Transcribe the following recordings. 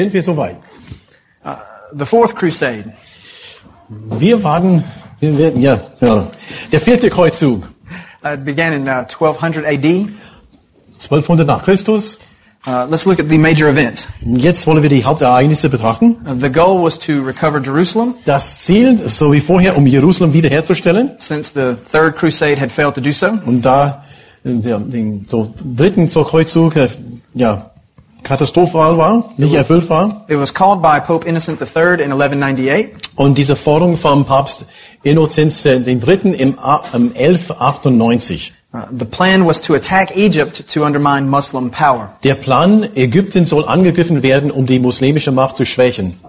Sind wir soweit? The fourth crusade. Wir warten, wir werden, ja, ja, der vierte Kreuzzug, Uh, it began in uh, 1200 AD. 1200 nach Christus. Uh, let's look at the major events. Jetzt wollen wir die Hauptereignisse betrachten. Uh, the goal was to recover Jerusalem Das Ziel, so wie vorher, um Jerusalem wiederherzustellen. since the third crusade had failed to do so. Und da äh, der, den so dritten Kreuzzug, äh, ja, katastrophal war, nicht erfüllt war. It was called by Pope Innocent III in 1198. Und diese Forderung vom Papst Innozenz im, A- im 1198. Uh, the plan was to attack Egypt to undermine Muslim power. Der Plan, Ägypten soll angegriffen werden, um die muslimische Macht zu schwächen.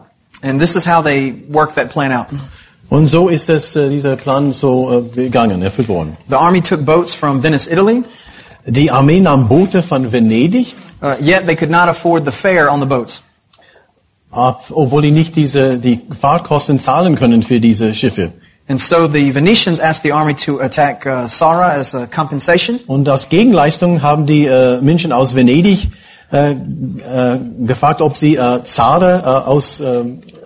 And this is how they worked that plan out. Und so ist es, äh, dieser Plan so äh, gegangen, erfüllt worden. The army took boats from Venice, Italy, Die Armee nahm Boote von Venedig uh, yet they could not afford the fare on the boats. ab, obwohl die nicht diese, die Fahrtkosten zahlen können für diese Schiffe. And so the Venetians asked the army to attack uh, Sara as a compensation. Und als Gegenleistung haben die äh, Menschen aus Venedig äh, äh, gefragt, ob sie äh, Zara aus,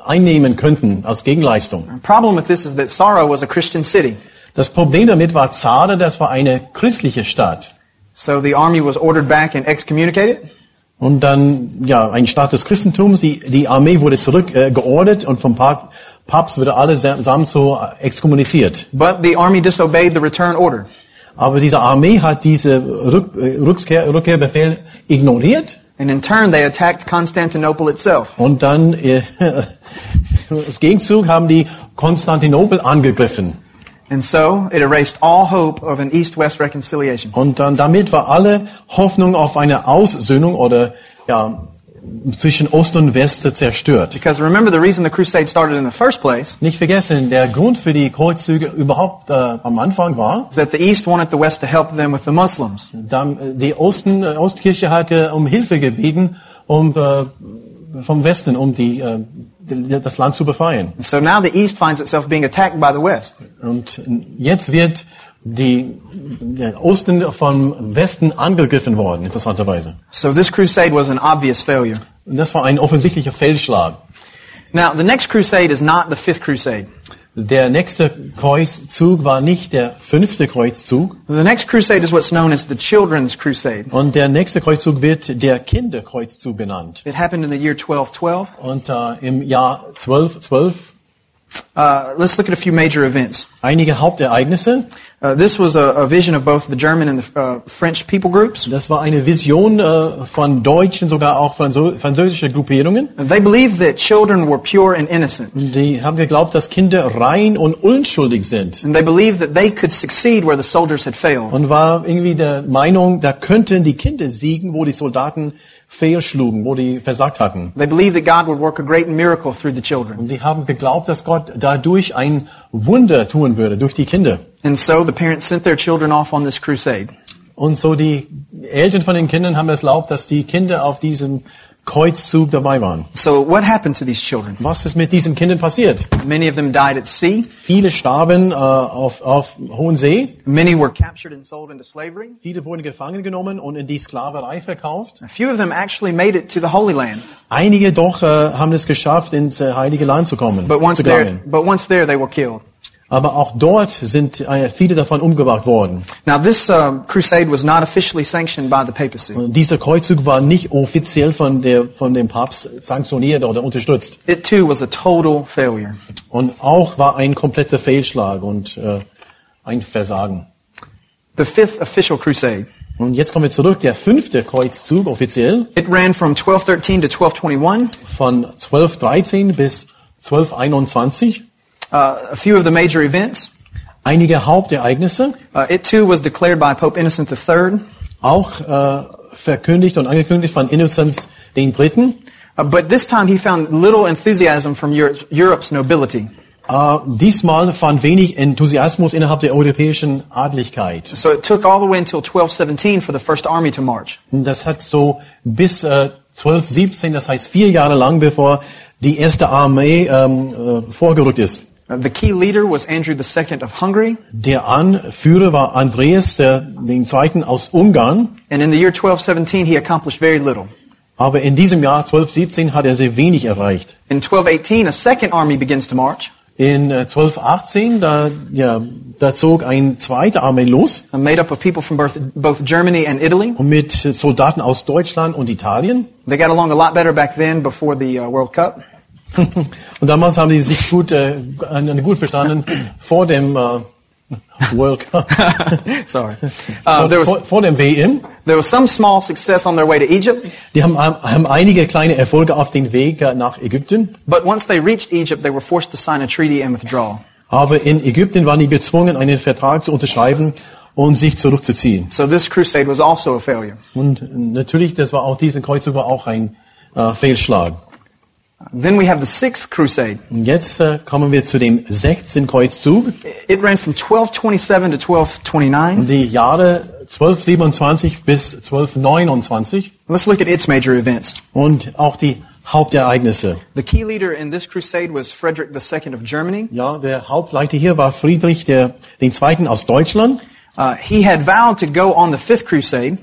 einnehmen könnten als Gegenleistung. The problem with this is that Sara was a Christian city. Das Problem damit war Zara, das war eine christliche Stadt. So the army was ordered back and excommunicated. Und dann, ja, ein Staat des Christentums, die, die Armee wurde zurück äh, und vom Pap Papst wurde allesamt so äh, exkommuniziert. But the army disobeyed the return order. Aber diese Armee hat diese Rück, äh, Rückkehr, Rückkehrbefehl ignoriert And in turn, they attacked Constantinople itself. und dann äh, als Gegenzug haben die Konstantinopel angegriffen. And so it erased all hope of an east-west reconciliation. Und dann damit war alle Hoffnung auf eine Aussöhnung oder ja zwischen Ost und West zerstört. Because remember, the reason the crusade started in the first place Nicht vergessen, der Grund für die Kreuzzüge überhaupt äh, am Anfang war, that the east wanted the west to help them with the Muslims. da, äh, die Osten, äh, Ostkirche hatte um Hilfe gebeten, um äh, vom Westen, um die, äh, das Land zu befreien. So now the east finds itself being attacked by the west. Und jetzt wird die, der Osten vom Westen angegriffen worden, interessanterweise. So this crusade was an obvious failure. Und das war ein offensichtlicher Fehlschlag. Now, the next crusade is not the fifth crusade. Der nächste Kreuzzug war nicht der fünfte Kreuzzug, The next crusade is what's known as the Children's Crusade. und der nächste Kreuzzug wird der Kinderkreuzzug benannt. It happened in the year 1212. Und äh, im Jahr 1212 Uh, let's look at a few major events. einige Hauptereignisse. Uh, this was a, vision of both the German and the uh, French people groups. Das war eine Vision äh, von deutschen, sogar auch Franzo französische Gruppierungen. They believed that children were pure and innocent. Die haben geglaubt, dass Kinder rein und unschuldig sind. And they believed that they could succeed where the soldiers had failed. Und war irgendwie der Meinung, da könnten die Kinder siegen, wo die Soldaten fehlschlugen, wo die versagt hatten. They believed that God would work a great miracle through the children. Und die haben geglaubt, dass Gott dadurch ein Wunder tun würde, durch die Kinder. And so the parents sent their children off on this crusade. Und so die Eltern von den Kindern haben es erlaubt, dass die Kinder auf diesem Kreuzzug dabei waren. So what happened to these children? Was ist mit diesen Kindern passiert? Many of them died at sea. Viele starben äh, auf, auf hohen See. Many were captured and sold into slavery. Viele wurden gefangen genommen und in die Sklaverei verkauft. A few of them actually made it to the Holy Land. Einige doch äh, haben es geschafft, ins äh, Heilige Land zu kommen. But once there, but once there, they were killed. Aber auch dort sind äh, viele davon umgebracht worden. Now, this uh, crusade was not officially sanctioned by the papacy. Und dieser Kreuzzug war nicht offiziell von, der, von dem Papst sanktioniert oder unterstützt. It too was a total failure. Und auch war ein kompletter Fehlschlag und äh, ein Versagen. The fifth official crusade. Und jetzt kommen wir zurück. Der fünfte Kreuzzug offiziell It ran from 1213 to 1221. von 1213 bis 1221. Uh, a few of the major events. Einige Hauptereignisse, Uh, it too was declared by Pope Innocent III. auch äh, verkündigt und angekündigt von den Dritten. Uh, but this time he found little enthusiasm from Europe, Europe's nobility. Äh, diesmal fand wenig Enthusiasmus innerhalb der europäischen Adligkeit. So it took all the way until 1217 for the first army to march. Das hat so bis äh, 1217, das heißt vier Jahre lang, bevor die erste Armee ähm, äh, vorgerückt ist. The key leader was Andrew II of Hungary. Der Anführer war Andreas, der, den Zweiten aus Ungarn. And in the year 1217, he accomplished very little. Aber in diesem Jahr 1217 hat er sehr wenig erreicht. In 1218, a second army begins to march, In äh, 1218, da, ja, da zog ein zweiter Armee los made up of people from both, both Germany and Italy. und mit Soldaten aus Deutschland und Italien. They got along a lot better back then before the uh, World Cup. und damals haben die sich gut, äh, äh, gut verstanden vor dem äh, World Cup, Sorry. Uh, there, vor, was, vor dem WM. there was some small success on their way to Egypt, Die haben, haben einige kleine Erfolge auf den Weg äh, nach Ägypten. but once they reached Egypt, they were forced to sign a treaty and withdraw. Aber in Ägypten waren die gezwungen, einen Vertrag zu unterschreiben und sich zurückzuziehen. So this crusade was also a failure. Und natürlich, das war auch, diesen Kreuzzug war auch ein äh, Fehlschlag. Then we have the sixth crusade. Und jetzt äh, kommen wir zu dem 16. Kreuzzug. It ran from 1227 to 1229. Die Jahre 1227 bis 1229 Let's look at its major events. und auch die Hauptereignisse. The key leader in this crusade was Frederick II of Germany. Ja, der Hauptleiter hier war Friedrich der, den Zweiten aus Deutschland. Uh, he had vowed to go on the fifth crusade,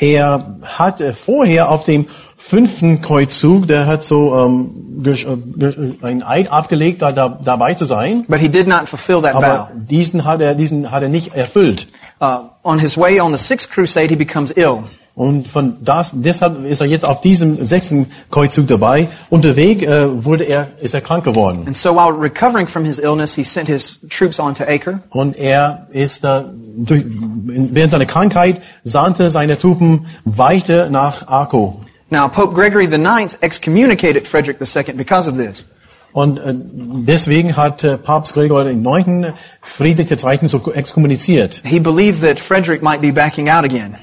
Er hat äh, vorher auf dem fünften Kreuzzug, der hat so ähm, gesch- äh, gesch- ein Eid abgelegt, da, da, dabei zu sein. but he did not fulfill that Aber vow. diesen hat er, diesen hat er nicht erfüllt. Uh, on his way on the sixth crusade, he becomes ill. Und von das, deshalb ist er jetzt auf diesem sechsten Kreuzzug dabei. Unterwegs äh, wurde er, ist er krank geworden. And so while recovering from his illness, he sent his troops on to Acre. Und er ist äh, durch, während seiner Krankheit sandte seine Truppen weiter nach Akko. Now, Pope Gregory IX excommunicated Frederick II because of this. Und äh, deswegen hat äh, Papst Gregor IX. Friedrich II. so exkommuniziert. He believed that Frederick might be backing out again.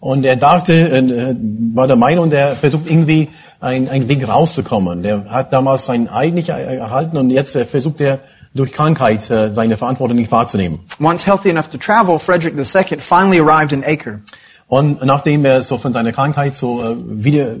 Und er dachte, äh, war der Meinung, der versucht irgendwie ein- einen Weg rauszukommen. Der hat damals sein Eid nicht er- erhalten und jetzt versucht er durch Krankheit seine Verantwortung nicht wahrzunehmen. Once healthy enough to travel, Frederick II finally arrived in Acre. Und nachdem er so von seiner Krankheit so äh, wieder äh,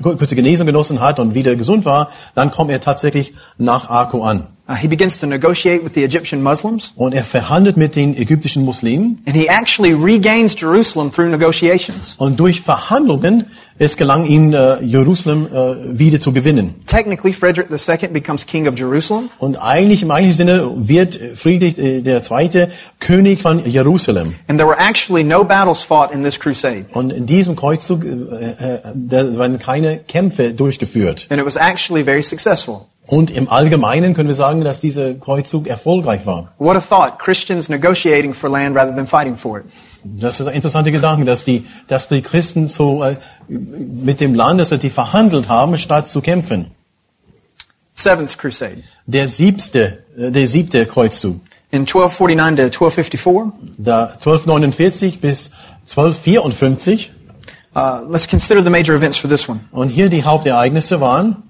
kurze Genesung genossen hat und wieder gesund war, dann kommt er tatsächlich nach Akko an. Uh, he begins to negotiate with the Egyptian Muslims, Und er verhandelt mit den ägyptischen Muslimen. and he actually regains Jerusalem through negotiations. Und durch Verhandlungen, es gelang ihm, äh, Jerusalem äh, wieder zu gewinnen. Technically, Frederick II becomes king of Jerusalem, Und eigentlich im eigentlichen Sinne wird Friedrich äh, Zweite König von Jerusalem. and there were actually no battles fought in this crusade. Und in diesem Kreuzzug äh, da werden keine Kämpfe durchgeführt. And it was actually very successful. Und im Allgemeinen können wir sagen, dass dieser Kreuzzug erfolgreich war. What a thought, Christians negotiating for land rather than fighting for it. Das ist ein interessanter Gedanke, dass die, dass die Christen so äh, mit dem Land, dass sie die verhandelt haben, statt zu kämpfen. Seventh crusade. Der siebte, äh, der siebte Kreuzzug, In 1249 to 1254, da 1249 bis 1254. Uh, let's consider the major events for this one. Und hier die Hauptereignisse waren,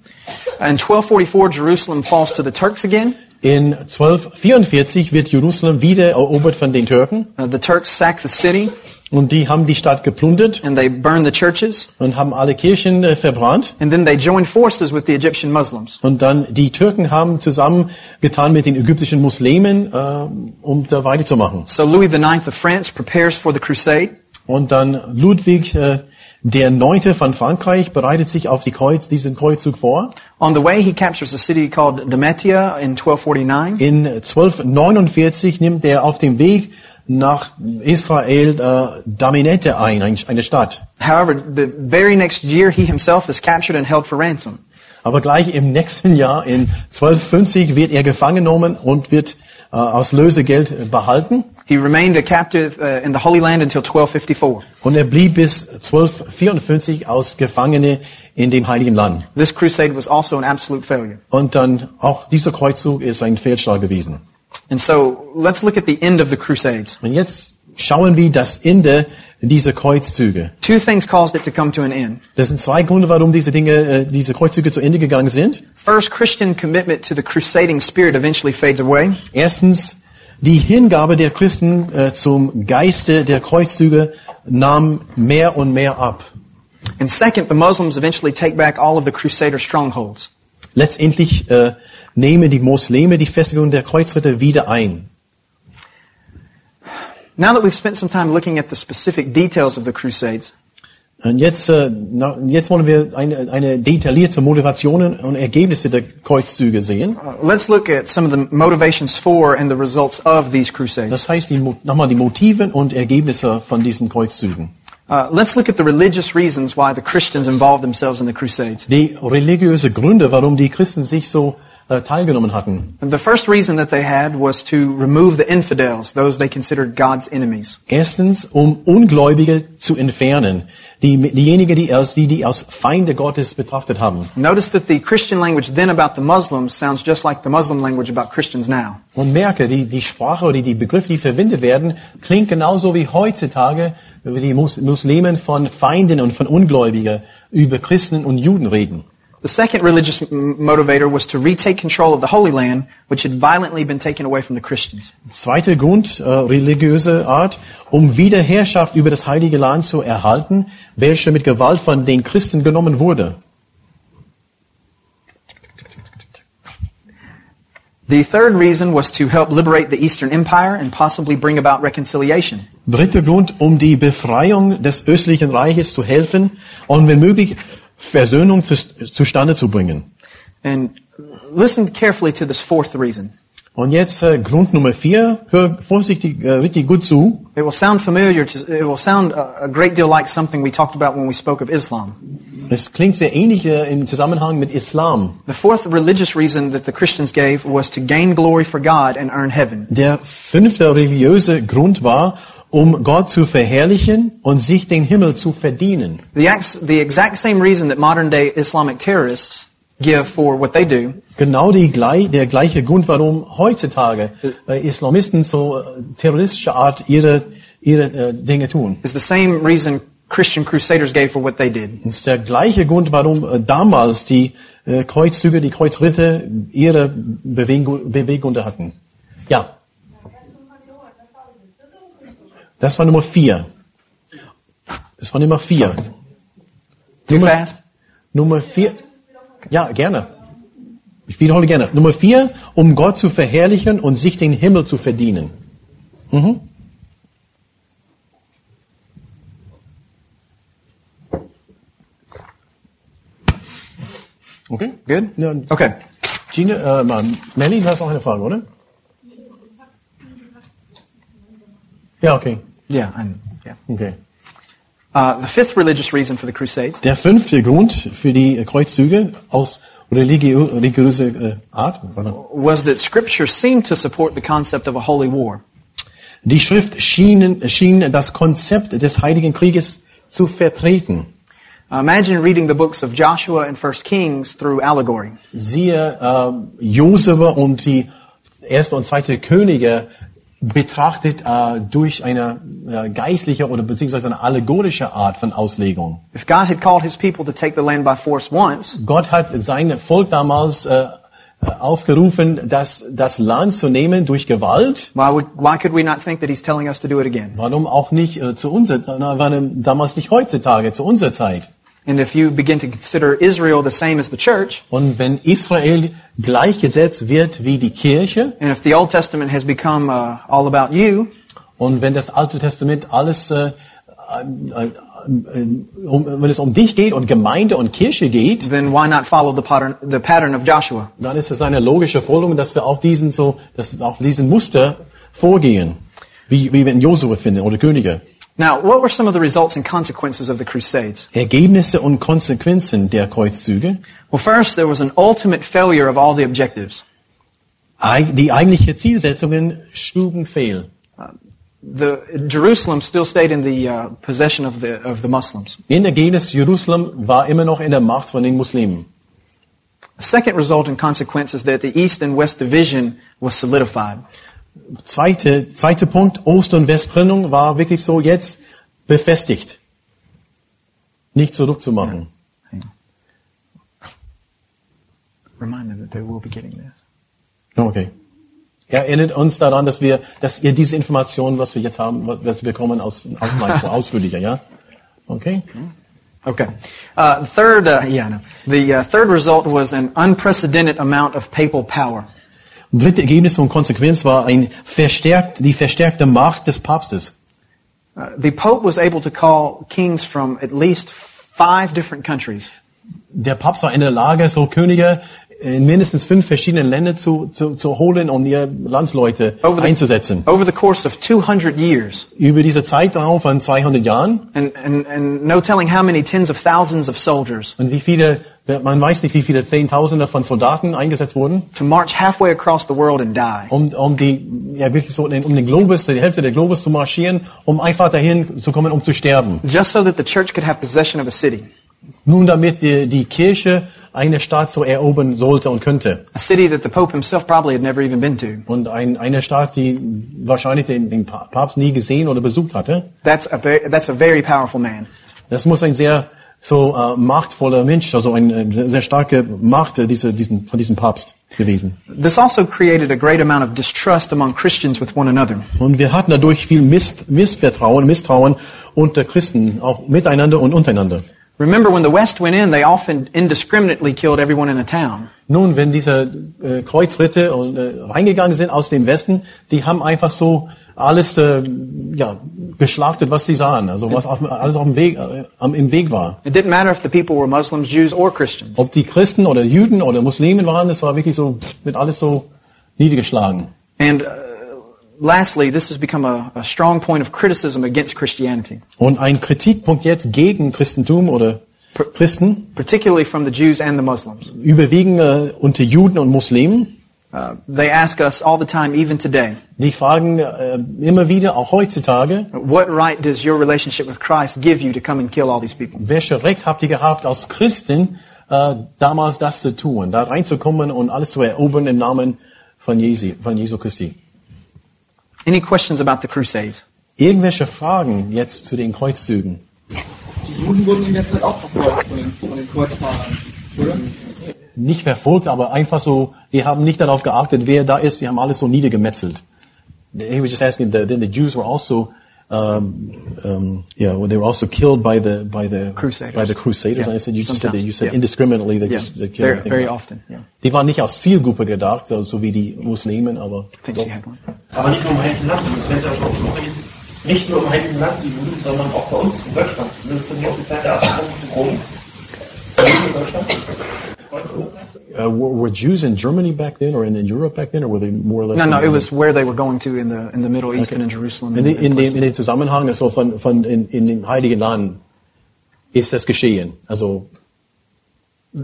In 1244, Jerusalem falls to the Turks again. in 1244 wird Jerusalem wieder erobert von den Türken. Uh, the Turks sack the city Und die haben die Stadt geplündert and they burn the churches. und haben alle Kirchen äh, verbrannt. And then they join forces with the Egyptian Muslims. Und dann die Türken haben zusammengetan mit den ägyptischen Muslimen, äh, um da weiterzumachen. So Louis IX of France prepares for the crusade. Und dann Ludwig äh, Der Neunte von Frankreich bereitet sich auf die Kreuz, diesen Kreuzzug vor. On the way, he captures a city called Demetia in 1249. In 1249 nimmt er auf dem Weg nach Israel äh, Daminette ein, ein- eine Stadt. However, the very next year, he himself is captured and held for ransom. Aber gleich im nächsten Jahr, in 1250, wird er gefangen genommen und wird äh, aus Lösegeld behalten. He remained a captive uh, in the Holy Land until 1254. Und er blieb bis 1254 als Gefangene in dem Heiligen Land. This crusade was also an absolute failure. Und dann auch dieser Kreuzzug ist ein Fehlschlag gewesen. And so let's look at the end of the crusades. Und jetzt schauen wir das Ende dieser Kreuzzüge. Two things caused it to come to an end. Das sind zwei Gründe, warum diese Dinge, äh, diese Kreuzzüge zu Ende gegangen sind. First, Christian commitment to the crusading spirit eventually fades away. Erstens, die Hingabe der Christen äh, zum Geiste der Kreuzzüge nahm mehr und mehr ab. And second, the Muslims eventually take back all of the crusader strongholds. Letztendlich äh, nehmen die Muslime die Festigung der Kreuzritter wieder ein. Now that we've spent some time looking at the specific details of the crusades, Und jetzt, äh, jetzt wollen wir eine, eine detaillierte Motivationen und Ergebnisse der Kreuzzüge sehen. uh, let's look at some of the motivations for and the results of these crusades. Das heißt, die, nochmal die Motive und Ergebnisse von diesen Kreuzzügen. Uh, let's look at the religious reasons why the Christians involved themselves in the crusades. Die religiöse Gründe, warum die Christen sich so äh, teilgenommen hatten. And the first reason that they had was to remove the infidels, those they considered God's enemies. Erstens, um Ungläubige zu entfernen. Die, diejenigen, die als, die, die als Feinde Gottes betrachtet haben. Notice that the Christian language then about the Muslims sounds just like the Muslim language about Christians now. Und merke, die, die Sprache oder die Begriffe, die verwendet werden, klingt genauso wie heutzutage, die Mus Muslimen von Feinden und von Ungläubigen über Christen und Juden reden. The second religious motivator was to retake control of the Holy Land, which had violently been taken away from the Christians. Zweiter Grund, äh, religiöse Art, um Wiederherrschaft über das heilige Land zu erhalten, welche mit Gewalt von den Christen genommen wurde. The third reason was to help liberate the Eastern Empire and possibly bring about reconciliation. Dritter Grund, um die Befreiung des östlichen Reiches zu helfen und wenn möglich Versöhnung zu, zustande zu bringen. And listen carefully to this fourth reason. Und jetzt äh, Grund Nummer vier, hör vorsichtig, äh, richtig gut zu. It will sound familiar to, it will sound a, great deal like something we talked about when we spoke of Islam. Es klingt sehr ähnlich äh, im Zusammenhang mit Islam. The fourth religious reason that the Christians gave was to gain glory for God and earn heaven. Der fünfte religiöse Grund war, um Gott zu verherrlichen und sich den Himmel zu verdienen. The, ex- the exact same reason that modern day Islamic terrorists give for what they do Genau die, der gleiche Grund, warum heutzutage äh, Islamisten so äh, terroristische Art ihre, ihre äh, Dinge tun. is the same reason Christian crusaders gave for what they did. Ist der gleiche Grund, warum damals die Kreuzzüge, die Kreuzritter ihre Bewegung, Bewegungen hatten. Ja. Das war Nummer vier. Das war Nummer vier. Too Nummer, fast? Nummer vier. Ja, gerne. Ich wiederhole gerne. Nummer vier, um Gott zu verherrlichen und sich den Himmel zu verdienen. Mhm. Okay. Good? Okay. Gina, äh, Melly, du hast auch eine Frage, oder? Ja, okay. Yeah, I, yeah. okay. Uh, the fifth religious reason for the Crusades Der fünfte Grund für die Kreuzzüge aus religiö religiöser äh, Art. was that Scripture seemed to support the concept of a holy war. Die Schrift schien, schien das Konzept des Heiligen Krieges zu vertreten. Uh, imagine reading the books of Joshua and First Kings through allegory. Siehe äh, Josua und die erste und zweite Könige betrachtet äh, durch eine äh, geistliche oder beziehungsweise eine allegorische Art von Auslegung. If God had called his people to take the land by force once, Gott hat sein Volk damals äh, äh, aufgerufen, das, das Land zu nehmen durch Gewalt. why, would, why could we not think that he's telling us to do it again? Warum auch nicht äh, zu unserer, warum damals nicht heutzutage, zu unserer Zeit? And if you begin to consider Israel the same as the church, Und wenn Israel gleichgesetzt wird wie die Kirche and if the Old Testament has become uh, all about you, und wenn das Alte Testament alles ähm, um, wenn es um dich geht und Gemeinde und Kirche geht, then why not follow the pattern, the pattern of Joshua? dann ist es eine logische Folgerung, dass wir auch diesen so, dass auch diesen Muster vorgehen, wie, wie wir in Josua finden oder Könige. Now, what were some of the results and consequences of the Crusades? Ergebnisse und Konsequenzen der Kreuzzüge. Well, first, there was an ultimate failure of all the objectives. Die eigentliche Zielsetzungen schlugen fehl. The, Jerusalem still stayed in the uh, possession of the, of the Muslims. In Ergebnis Jerusalem war immer noch in der Macht von den Muslimen. The second result and consequence is that the East and West division was solidified. Zweite, zweiter Punkt, Ost- und Westtrennung war wirklich so jetzt befestigt. Nicht zurückzumachen. Remind them that they will be getting this. Okay. Erinnert uns daran, dass wir, dass ihr diese Informationen, was wir jetzt haben, was wir bekommen, aus, aus ausführlicher, ja? Okay? Okay. Uh, third, uh, yeah, know. The uh, third result was an unprecedented amount of papal power. Und dritte Ergebnis und Konsequenz war ein verstärkt, die verstärkte Macht des Papstes. Uh, the Pope was able to call kings from at least five different countries. Der Papst war in der Lage, so Könige in mindestens fünf verschiedenen Ländern zu, zu, zu holen und ihre Landsleute Over the, einzusetzen. over the course of 200 years. Über diese Zeitraum von 200 Jahren And, and, and no telling how many tens of thousands of soldiers und wie viele, man weiß nicht, wie viele Zehntausende von Soldaten eingesetzt wurden, to march halfway across the world and die. um, um die, ja wirklich so, um den Globus, die Hälfte der Globus zu marschieren, um einfach dahin zu kommen, um zu sterben. Just so that the church could have possession of a city. Nun, damit die, die Kirche eine Stadt so erobern sollte und könnte. A city that the Pope himself probably had never even been to. Und ein, eine Stadt, die wahrscheinlich den, den Pa- Papst nie gesehen oder besucht hatte. That's a, that's a very powerful man. Das muss ein sehr so äh, machtvoller Mensch, also eine sehr starke Macht äh, diese, diesen, von diesem Papst gewesen. This also created a great amount of distrust among Christians with one another. Und wir hatten dadurch viel Miss, Missvertrauen, Misstrauen unter Christen, auch miteinander und untereinander. Remember, when the West went in, they often indiscriminately killed everyone in a town. Nun, wenn diese äh, Kreuzritte und, äh, reingegangen sind aus dem Westen, die haben einfach so alles äh, ja, geschlachtet, was sie sahen, also was auf, alles auf dem Weg, äh, im Weg war. It didn't matter if the people were Muslims, Jews, or Christians. Ob die Christen oder Juden oder Muslimen waren, es war wirklich so, mit alles so niedergeschlagen. And uh, lastly, this has become a, a strong point of criticism against Christianity, Und ein Kritikpunkt jetzt gegen Christentum oder Christen, particularly from the Jews and the Muslims. überwiegend äh, unter Juden und Muslimen, Uh, they ask us all the time, even today, die fragen äh, immer wieder, auch heutzutage, what right does your relationship with Christ give you to come and kill all these people? welches Recht habt ihr gehabt als Christen, äh, damals das zu tun, da reinzukommen und alles zu erobern im Namen von, Jesu, von Jesu Christi? Any questions about the Crusades? Irgendwelche Fragen jetzt zu den Kreuzzügen? Die Juden wurden in der Zeit auch verfolgt von den, von den Kreuzfahrern, oder? Nicht verfolgt, aber einfach so, die haben nicht darauf geachtet, wer da ist, die haben alles so niedergemetzelt. He was just asking, the, then the Jews were also, um, um, yeah, well, they were also killed by the, by the, Crusaders. by the Crusaders. Yeah, And I said, you just said, that you said yeah. indiscriminately, they Yeah, just, they killed very, everything. very often. Yeah. Die waren nicht als Zielgruppe gedacht, so, so wie die Muslimen, aber I think doch. she had one. Aber nicht nur im Heiligen Land, das wird auch übrigens nicht nur im Heiligen Land die Juden, sondern auch bei uns in Deutschland. Das ist nämlich auch die Zeit der ersten Rom. in Deutschland. Uh, were, were Jews in Germany back then, or in, in Europe back then, or were they more or less? No, in- no, it was where they were going to in the in the Middle East and in Jerusalem. In, and- den- in, and in dem Zusammenhang also von, von in, in dem Heiligen Land ist das geschehen. Also,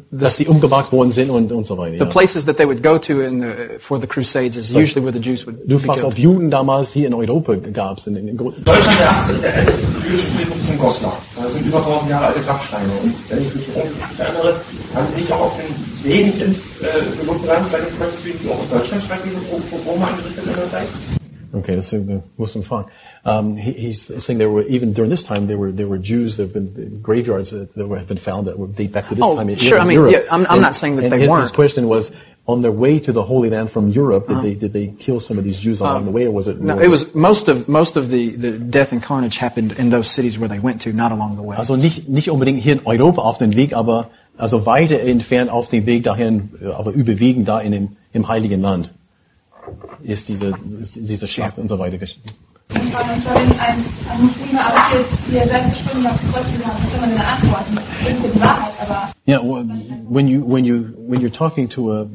dass sie umgebracht worden sind und, und so weiter. the Ja. places that they would go to in the, for the Crusades is usually where the Jews would Du be fragst, ob. Juden damals hier in Europa gab es. In, in, in, Deutschland der erste, der älteste jüdische Friedhof ist in Goslar. Da sind über 1000 Jahre alte Grabsteine. Und wenn ich mich richtig erinnere, haben sie nicht auch auf den Wegen ins äh, Gelobtland bei den Kreuzzügen, auch in Deutschland stattfinden, wo wo Roma eingerichtet in der Zeit? okay, das ist ein großer Um, he, he's saying there were even during this time there were there were Jews that have been graveyards that, that were, have been found that would date back to this Oh, time in, sure, in I mean, Europe. yeah, I'm- I'm not saying that and they his, weren't. His question was on their way to the Holy Land from Europe. Uh-huh. Did they did they kill some of these Jews along the way, or was it? No, it was most of most of the, the death and carnage happened in those cities where they went to, not along the way. Also nicht, nicht unbedingt hier in Europa auf dem Weg, aber also weiter entfernt auf dem Weg dahin, äh, aber überwiegend da in dem, im Heiligen Land ist diese, ist diese Schlacht und so weiter. gesch- Und zwar, wenn ein, ein Muslime arrestiert, die selbst bestimmt auf die Kreuz gegangen hat, kann man eine Antwort. Das ist die Wahrheit, aber Yeah, well, when you when you when you're talking to a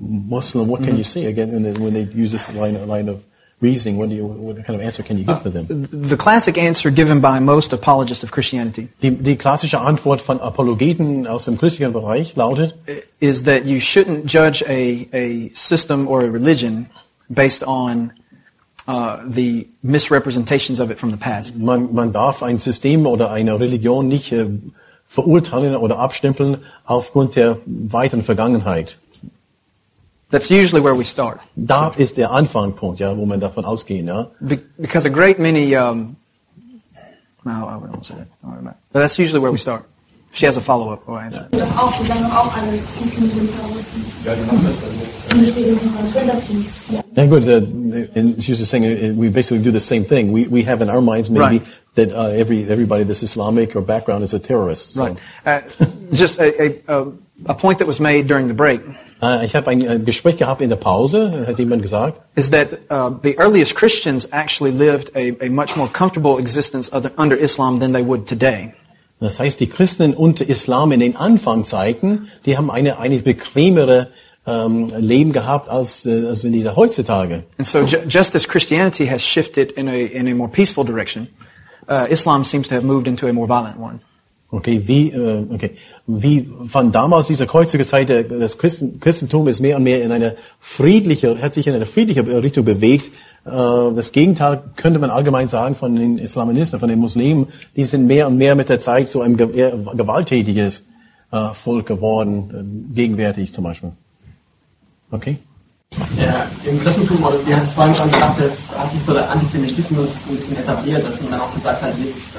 Muslim, what can you say again when they, when they use this line line of reasoning? What do you what kind of answer can you give for them? The classic answer given by most apologists of Christianity Die, die klassische Antwort von Apologeten aus dem christlichen Bereich lautet: is that you shouldn't judge a, a system or a religion based on uh, the misrepresentations of it from the past. man, man darf ein System oder eine Religion nicht äh, verurteilen oder abstempeln aufgrund der weiteren Vergangenheit. That's usually where we start. Da ist der Anfangspunkt, ja, wo man davon ausgehen, ja. Be- because a great many, um, no, I wouldn't say that. Don't worry about it. But that's usually where we start. She has a follow-up. Oh, answer. das auch, die sagen auch alle, Muslime sind Ja, die machen das dann nicht. Und es steht in unserer Twitter-Feed. Ja. Yeah, good. Uh, and she was just saying uh, we basically do the same thing. We we have in our minds maybe Right. that uh, every everybody that's Islamic or background is a terrorist. So. Right. Uh, just a, a, a, a point that was made during the break Äh, ich habe ein äh, Gespräch gehabt in der Pause, hat jemand gesagt. is that uh, the earliest Christians actually lived a, a much more comfortable existence other, under Islam than they would today. Das heißt, die Christen unter Islam in den Anfangszeiten, die haben eine eine bequemere ähm, Leben gehabt als äh, als wenn die da heutzutage. And so, ju- just as Christianity has shifted in a, in a more peaceful direction, uh, Islam seems to have moved into a more violent one. Okay, wie, äh, okay, wie von damals dieser kreuzige Zeit, das Christen, Christentum ist mehr und mehr in eine friedliche, hat sich in eine friedliche Richtung bewegt. Äh, das Gegenteil könnte man allgemein sagen von den Islamisten, von den Muslimen. Die sind mehr und mehr mit der Zeit so ein ge- eher gewalttätiges äh, Volk geworden, äh, gegenwärtig zum Beispiel. Okay? Ja, Im Christentum, oder wir hatten es vorhin schon gesagt, es hat sich so der Antisemitismus ein bisschen etabliert, dass man dann auch gesagt hat, Jesus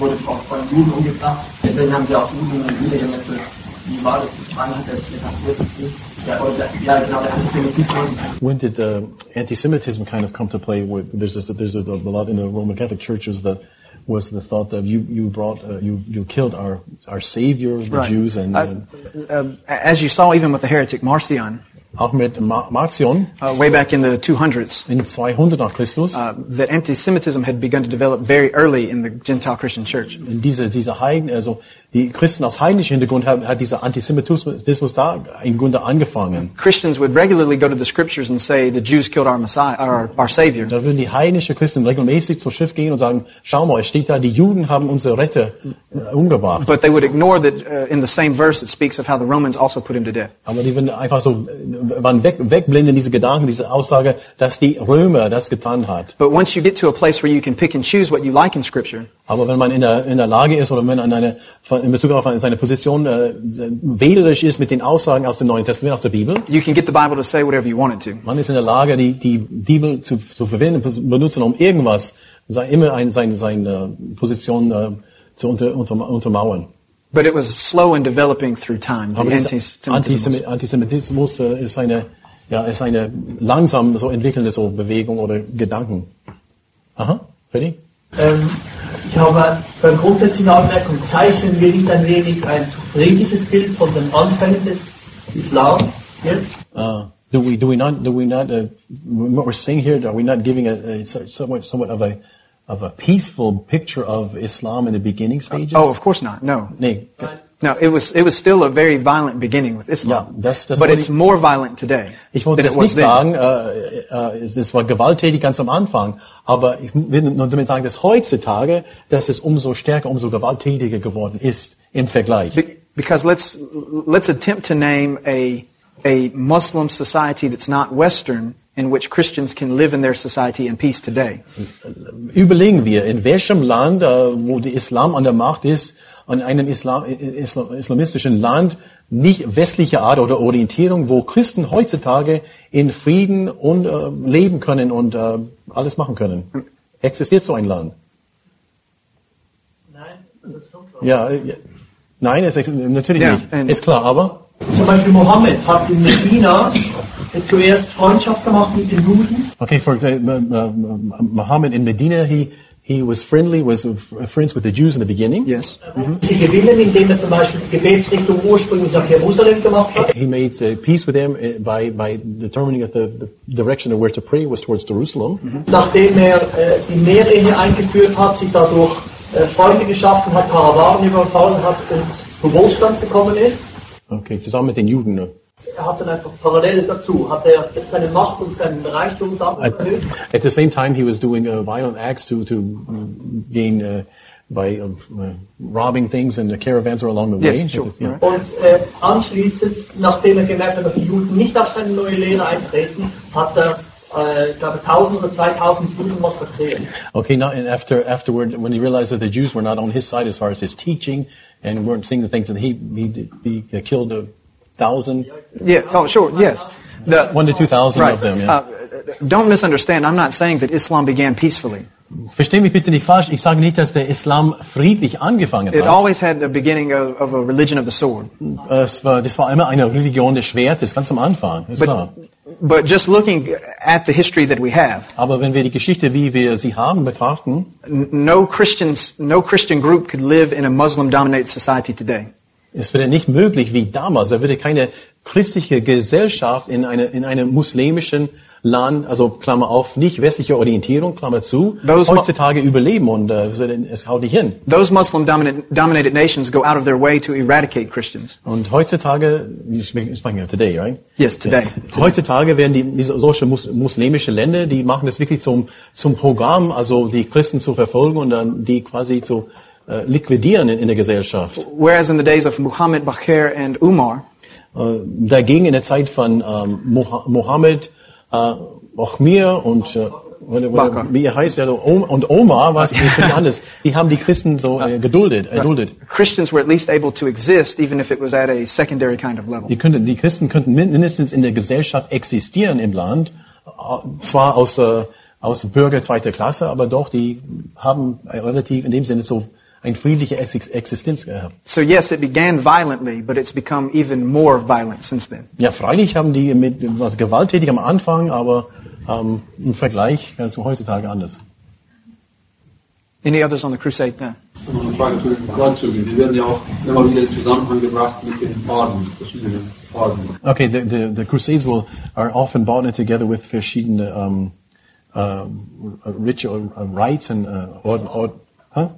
wurde auch von Juden umgebracht. Deswegen haben sie auch Juden niedergemetzelt. Wie war das? Wann hat er sich etabliert? Ja, oder, ja, genau, der Antisemitismus. When did uh, anti-Semitism kind of come to play? With, there's a, there's a, a lot in the Roman Catholic churches that was the thought that you you brought uh, you you killed our our savior the Jews and uh, um, as you saw, even with the heretic Marcion, auch mit Marcion uh, way back in the 200s, in 200 nach Christus. uh, that anti-Semitism had begun to develop very early in the Gentile Christian church. diese diese Heiden also die Christen aus heidnischem Hintergrund haben hat dieser Antisemitismus da im Grunde angefangen. Christians would regularly go to the scriptures and say the Jews killed our Messiah, our, our Savior. Da würden die heidnischen Christen regelmäßig zur Schrift gehen und sagen: Schau mal, es steht da, die Juden haben unsere Retter äh, umgebracht. But they would ignore that uh, in the same verse it speaks of how the Romans also put him to death. Aber die würden einfach so äh, waren weg, wegblenden diese Gedanken, diese Aussage, dass die Römer das getan hat. But once you get to a place where you can pick and choose what you like in Scripture, Aber wenn man in der, in der Lage ist oder wenn man eine, in Bezug auf seine Position äh, wählerisch ist mit den Aussagen aus dem Neuen Testament, aus der Bibel, you can get the Bible to say whatever you want it to. man ist in der Lage, die, die Bibel zu, zu verwenden, benutzen, um irgendwas, sei, immer ein, seine, seine Position äh, zu unter, unter, untermauern. But it was slow in developing through time. The Aber dieser anti-Semitism. Antisemi- Antisemitismus äh, ist eine, ja, ist eine langsam so entwickelnde so Bewegung oder Gedanken. Aha, ready? Ähm, ich habe eine grundsätzliche Anmerkung. Zeichnen wir nicht ein wenig ein zu friedliches Bild von den Anfängen des Islam jetzt? Uh, do we do we not do we not uh, what we're saying here? Are we not giving a, a somewhat somewhat of a of a peaceful picture of Islam in the beginning stages? Oh, of course not. No. nee. No, it was, it was still a very violent beginning with Islam. Ja, das- das but it's ich- more violent today Ich wollte was nicht sagen, äh, äh, es, es war gewalttätig ganz am Anfang, aber ich will nur damit sagen, dass heutzutage, dass es umso stärker, umso gewalttätiger geworden ist im Vergleich. Be- Because let's, let's attempt to name a, a Muslim society that's not Western in which Christians can live in their society in peace today. Überlegen wir, in welchem Land, äh, wo der Islam an der Macht ist, an einem Islam, Islam, islamistischen Land, nicht westliche Art oder Orientierung, wo Christen heutzutage in Frieden und äh, leben können und äh, alles machen können. Existiert so ein Land? Nein, das ist schon klar. Ja, äh, ja. nein, es natürlich Ja, nicht. Ist klar, aber Zum Beispiel Mohammed hat in Medina zuerst Freundschaft gemacht mit den Juden. okay, for example, Muhammad in Medina, he He was friendly, was friends with the Jews in the beginning. Yes. Sie gewinnen, indem zum Beispiel die Gebetsrichtung ursprünglich nach Jerusalem gemacht hat. He made uh, peace with them uh, by, by determining that the, the direction of where to pray was towards Jerusalem. Nachdem er äh, die Mehrehe eingeführt hat, sich dadurch äh, Freunde geschaffen hat, Karawanen überfallen hat und Wohlstand gekommen ist. Okay, zusammen mit den Juden. Ne? Er hat dann einfach parallel dazu, hat er seine Macht und seinen Reichtum damit At, the same time, he was doing uh, violent acts to, to gain uh, by um, uh, robbing things and the caravans were along the way. Yes, sure. Yeah. Und äh, anschließend, nachdem er gemerkt hat, dass die Juden nicht auf seine neue Lehre eintreten, hat er, äh, glaube, 1000 oder 2000 Juden massakriert. Okay, now and after afterward, when he realized that the Jews were not on his side as far as his teaching and weren't seeing the things that he he, did, he killed a thousand, Yeah. Oh, sure. Yes. The, one to two thousand right. of them. Yeah. Uh, don't misunderstand. I'm not saying that Islam began peacefully. Versteh mich bitte nicht falsch. Ich sage nicht, dass der Islam friedlich angefangen It always had the beginning of, of a religion of the sword. Es war, das war immer eine Religion des Schwertes, ganz am Anfang, ist klar. But just looking at the history that we have, Aber wenn wir die Geschichte, wie wir sie haben, betrachten, no Christians, no Christian group could live in a Muslim-dominated society today. Es wäre nicht möglich wie damals. Da würde keine christliche Gesellschaft in, eine, in einem muslimischen Land, also Klammer auf, nicht westliche Orientierung, Klammer zu, Those heutzutage überleben und äh, es haut nicht hin. Those Muslim-dominated dominated nations go out of their way to eradicate Christians. Und heutzutage, you speak- speaking of today, right? Yes, today. Heutzutage werden die, diese, solche mus, muslimische Länder, die machen das wirklich zum, zum Programm, also die Christen zu verfolgen und dann die quasi zu äh, liquidieren in, in der Gesellschaft. Whereas in the days of Muhammad, Bakr, and Umar, Äh, dagegen in der Zeit von ähm, Moha- Mohammed, äh, Ochmir und äh, wie er heißt, ja, und Omar, was anders. Die haben die Christen so äh, geduldet, erduldet. Christians were at least able to exist, even if it was at a secondary kind of level. Die, könnten, die Christen könnten mindestens in der Gesellschaft existieren im Land, äh, zwar aus, äh, aus Bürger zweiter Klasse, aber doch, die haben relativ in dem Sinne so eine friedliche Ex Existenz gehabt. So yes, it began violently, but it's become even more violent since then. Ja, freilich haben die mit was gewalttätig am Anfang, aber ähm, im Vergleich ganz heutzutage anders. Any others on the crusade? Noch eine Frage zu den Kreuzzügen. Die werden ja auch immer wieder in Zusammenhang gebracht mit den Orden, verschiedenen Orden. Okay, the, the, the Crusades will, are often brought in together with verschiedene um, uh, ritual uh, rites and uh, or, or, huh?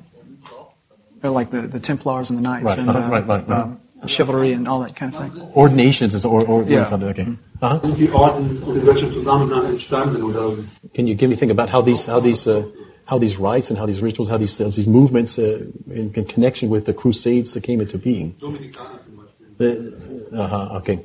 They're like the, the Templars and the Knights Right, and uh-huh, uh, right, right, right. um, chivalry and all that kind of thing. ordinations is or, or Yeah. okay. Uh-huh. Sind die Orden und in welchem Zusammenhang entstanden oder Can you give me a thing about how these how these uh, how these rites and how these rituals, how these these movements uh, in, in connection with the Crusades that came into being? Dominikaner zum Beispiel? The, uh-huh, okay.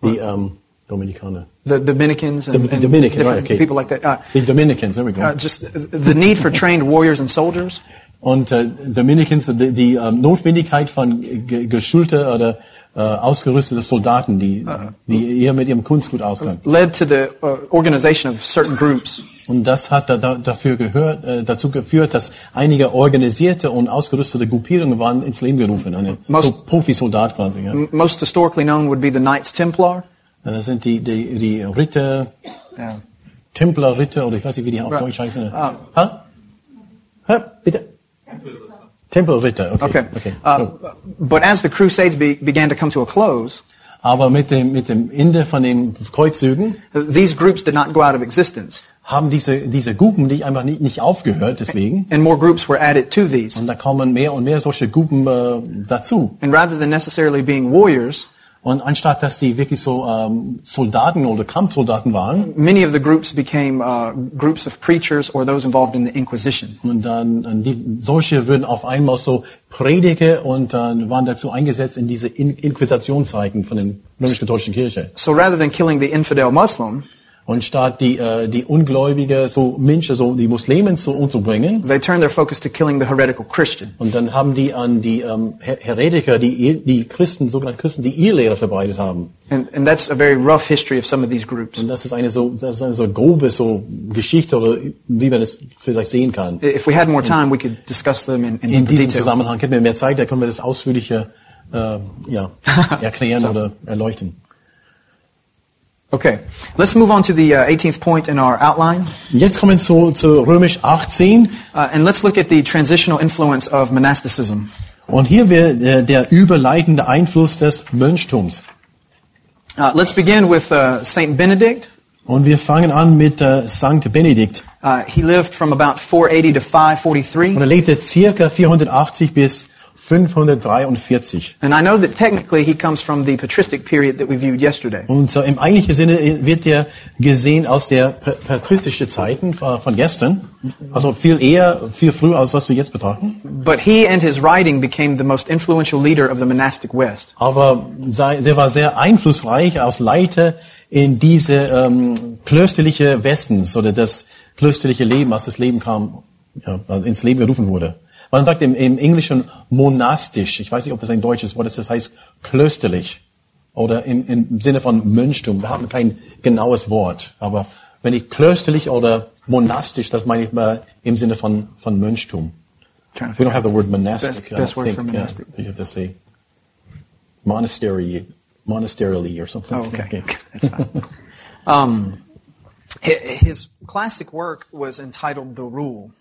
The um, Dominicana. The Dominicans and, The and Dominican, right, okay. people like that. Uh, The Dominicans, there we go. uh, just the need for trained warriors and soldiers. Und äh, Dominicans, die, die ähm, Notwendigkeit von ge geschulte oder äh, ausgerüstete Soldaten, die, die eher mit ihrem Kunstgut auskommen. led to the uh, organization of certain groups. Und das hat da, da, dafür gehört, äh, dazu geführt, dass einige organisierte und ausgerüstete Gruppierungen waren ins Leben gerufen. Eine Most- so Profisoldat quasi. Ja. Most historically known would be the Knights Templar. Und Das sind die, die, die Ritter, Yeah. Templer Ritter, oder ich weiß nicht, wie die auf Right. Deutsch heißen. Ah. Ha? Ha? Bitte? Tempelritter, okay. Okay. okay. Uh, but as the Crusades be, began to come to a close, Aber mit dem, mit dem Ende von den Kreuzzügen these groups did not go out of existence, haben diese, diese Gruppen nicht einfach nicht, nicht aufgehört, deswegen. and more groups were added to these. Und da kommen mehr und mehr solche Gruppen äh, dazu. And rather than necessarily being warriors, Und anstatt dass die wirklich so ähm, Soldaten oder Kampfsoldaten waren, many of the groups became uh, groups of preachers or those involved in the Inquisition. und dann und die, solche würden auf einmal so Prediger und dann waren dazu eingesetzt in diese in Inquisitionszeiten von der römisch-katholischen Kirche. So rather than killing the infidel Muslim, Und statt die, äh, die Ungläubige, so Menschen, so die Muslimen zu umzubringen, they turned their focus to killing the heretical Christian. und dann haben die an die ähm, Her- Heretiker, die, die Christen, sogenannten Christen, die Irrlehre verbreitet haben. And, and that's a very rough history of some of these groups. Und das ist eine so, das ist eine so grobe so Geschichte oder wie man es vielleicht sehen kann. If we had more time, we could discuss them in, in, In diesem detail. Zusammenhang hätten wir mehr Zeit, da können wir das ausführlicher äh, ja, erklären So. oder erleuchten. Okay, let's move on to the uh, 18th point in our outline, Jetzt kommen wir zu, zu Römisch 18 uh, and let's look at the transitional influence of monasticism. und hier wird äh, der überleitende Einfluss des Mönchtums. Uh, let's begin with uh, Saint Benedict. Und wir fangen an mit äh, Sankt Benedikt. Uh, he lived from about 480 to 543. Und er lebte circa 480 bis 543. And I know that technically he comes from the patristic period that we viewed yesterday. Und äh, im eigentlichen Sinne äh, wird er gesehen aus der pa- patristischen Zeiten von gestern. Also viel eher, viel früher, als was wir jetzt betrachten. But he and his writing became the most influential leader of the monastic West. Aber er war sehr einflussreich als Leiter in diese ähm, klösterliche Westens oder das klösterliche Leben, als das Leben kam, ja, ins Leben gerufen wurde. Man sagt im, im Englischen monastisch. Ich weiß nicht, ob das ein deutsches Wort ist. Das heißt klösterlich oder im, im Sinne von Mönchtum. Wir haben kein genaues Wort, aber wenn ich klösterlich oder monastisch, das meine ich mal im Sinne von von Mönchtum. We don't have the word monastic. Best- best word think. for monastic. Yeah, you have to say monastery, monasterily or something. Oh, okay. That's fine. Um, hi- his classic work was entitled The Rule.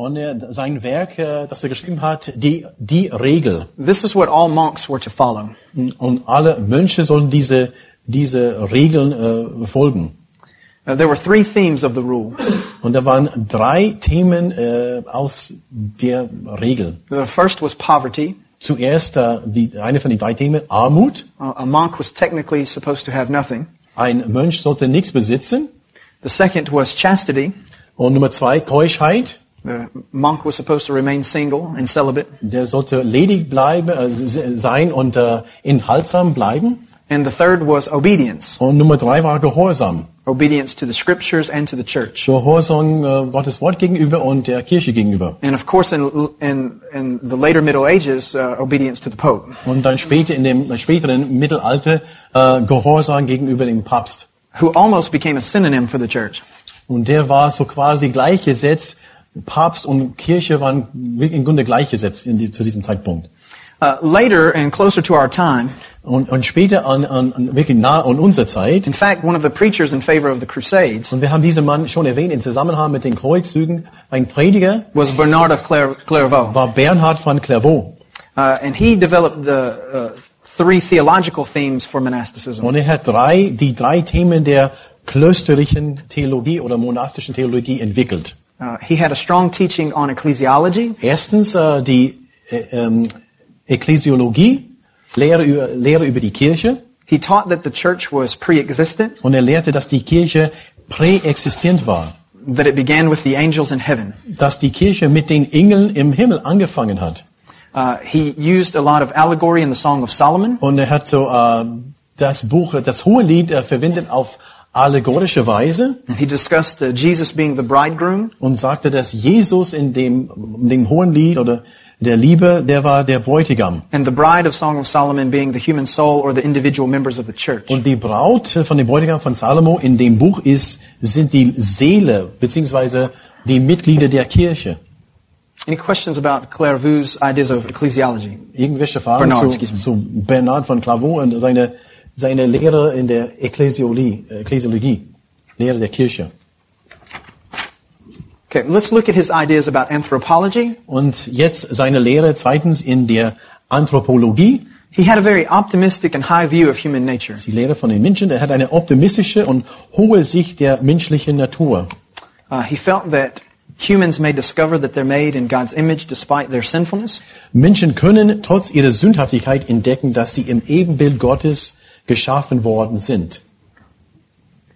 Und er, sein Werk, äh, das er geschrieben hat, die, die Regel. This is what all monks were to follow. Und alle Mönche sollen diese, diese Regeln äh, folgen. Uh, there were three themes of the rule. Und da waren drei Themen äh, aus der Regel. The first was poverty. Zuerst äh, die, eine von den drei Themen, Armut. Uh, a monk was technically supposed to have nothing. Ein Mönch sollte nichts besitzen. The second was chastity. Und Nummer zwei, Keuschheit. The monk was supposed to remain single and celibate. Der sollte ledig bleiben, äh, se- sein und äh, enthaltsam bleiben. And the third was obedience. Und Nummer drei war Gehorsam. Obedience to the scriptures and to the church. Gehorsam äh, Gottes Wort gegenüber und der Kirche gegenüber. And of course, in, in, in the later Middle Ages, uh, obedience to the Pope, Und dann später in dem späteren Mittelalter äh, Gehorsam gegenüber dem Papst. who almost became a synonym for the church. Und der war so quasi gleichgesetzt. Papst und Kirche waren im Grunde gleichgesetzt die, zu diesem Zeitpunkt. Uh, later and closer to our time, Und, und später an, an, an wirklich nah an unserer Zeit. in fact, one of the preachers in favor of the Crusades Und wir haben diesen Mann schon erwähnt im Zusammenhang mit den Kreuzzügen. Ein Prediger was Bernard of Clair- Clairvaux. war Bernhard von Clairvaux. Uh, and he developed the uh, three theological themes for monasticism. Und er hat drei, die drei Themen der klösterlichen Theologie oder monastischen Theologie entwickelt. Uh, he had a strong teaching on ecclesiology, Erstens äh, die äh, ähm, Ekklesiologie, Lehre über, Lehre über die Kirche. he taught that the church was pre-existent, Und er lehrte, dass die Kirche präexistent war. that it began with the angels in heaven. Dass die Kirche mit den Engeln im Himmel angefangen hat. Uh, he used a lot of allegory in the Song of Solomon, Und er hat so äh, das Buch, das Hohelied äh, verwendet auf allegorische Weise and he discussed uh, Jesus being the bridegroom, und sagte, dass Jesus in dem, in dem Hohenlied oder der Liebe, der war der Bräutigam. and the bride of Song of Solomon being the human soul or the individual members of the church. Und die Braut von dem Bräutigam von Salomo in dem Buch ist, sind die Seele, beziehungsweise die Mitglieder der Kirche. Any questions about Clairvault's ideas of ecclesiology? Irgendwelche Fragen Bernard, zu, zu Bernard von Clairvaux und seine, seine Lehre in der Ekklesiologie, Ekklesiologie, Lehre der Kirche. Okay, let's look at his ideas about anthropology. Und jetzt seine Lehre zweitens in der Anthropologie, He had a very optimistic and high view of human nature. die Lehre von den Menschen. Er hat eine optimistische und hohe Sicht der menschlichen Natur. Uh, he felt that humans may discover that they're made in God's image despite their sinfulness. Menschen können trotz ihrer Sündhaftigkeit entdecken, dass sie im Ebenbild Gottes geschaffen worden sind.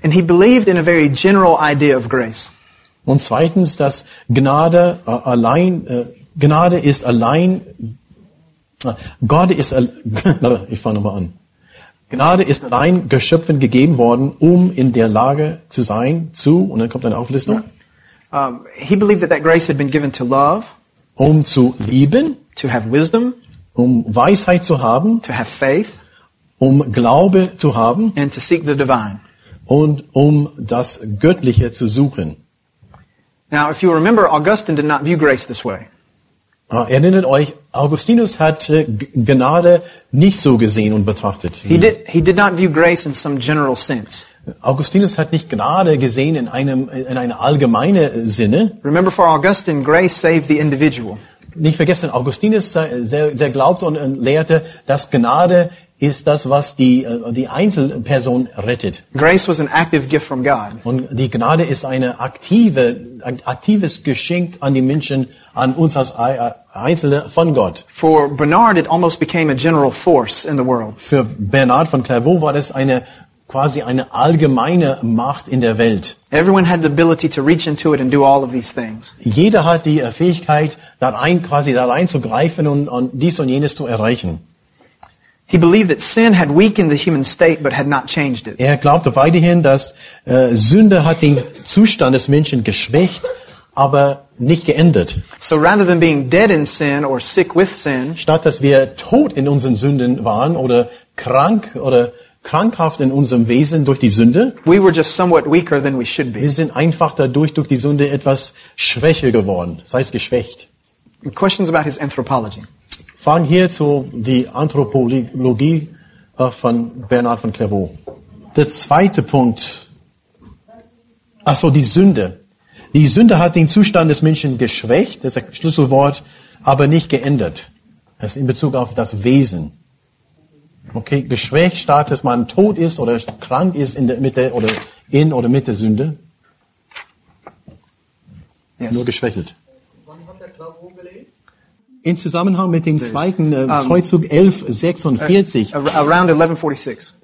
And he believed in a very general idea of grace. Und zweitens, dass Gnade äh, allein, äh, Gnade ist allein, äh, Gott ist, ich fange nochmal an. Gnade ist allein Geschöpfen gegeben worden, um in der Lage zu sein, zu, und dann kommt eine Auflistung, Um, he believed that that grace had been given to love, um zu lieben, to have wisdom, um Weisheit zu haben, to have faith, um Glaube zu haben and to seek the divine. und um das Göttliche zu suchen. Now, if you remember, Augustine did not view grace this way. Ah, Erinnert euch, Augustinus hat äh, Gnade nicht so gesehen und betrachtet. He did, he did not view grace in some general sense. Augustinus hat nicht Gnade gesehen in einem in einer allgemeine Sinne. Remember, for Augustine, grace saved the individual. Nicht vergessen, Augustinus sehr, sehr glaubte und lehrte, dass Gnade ist das, was die, äh, die Einzelperson rettet. Grace was an active gift from God. Und die Gnade ist eine aktive, ein aktives Geschenk an die Menschen, an uns als Ei- Einzelne von Gott. For Bernard, it almost became a general force in the world. Für Bernard von Clairvaux war das eine quasi eine allgemeine Macht in der Welt. Everyone had the ability to reach into it and do all of these things. Jeder hat die äh, Fähigkeit, da rein, quasi da reinzugreifen und, und dies und jenes zu erreichen. He believed that sin had weakened the human state but had not changed it. Er glaubte weiterhin, dass äh, Sünde hat den Zustand des Menschen geschwächt, aber nicht geändert. So rather than being dead in sin or sick with sin, Statt dass wir tot in unseren Sünden waren oder krank oder krankhaft in unserem Wesen durch die Sünde, we were just somewhat weaker than we should wir be. sind einfach dadurch durch die Sünde etwas schwächer geworden, das heißt geschwächt. Questions about his anthropology. Fragen hierzu die Anthropologie äh, von Bernhard von Clairvaux. Der zweite Punkt. Ach so, die Sünde. Die Sünde hat den Zustand des Menschen geschwächt, das ist das Schlüsselwort, aber nicht geändert. Das ist in Bezug auf das Wesen. Okay, geschwächt statt, dass man tot ist oder krank ist in der Mitte oder in oder mit der Sünde. Yes. Nur geschwächelt. Wann hat der Clairvaux? In Zusammenhang mit dem zweiten äh, Kreuzzug 1146. Ar- Around 1146.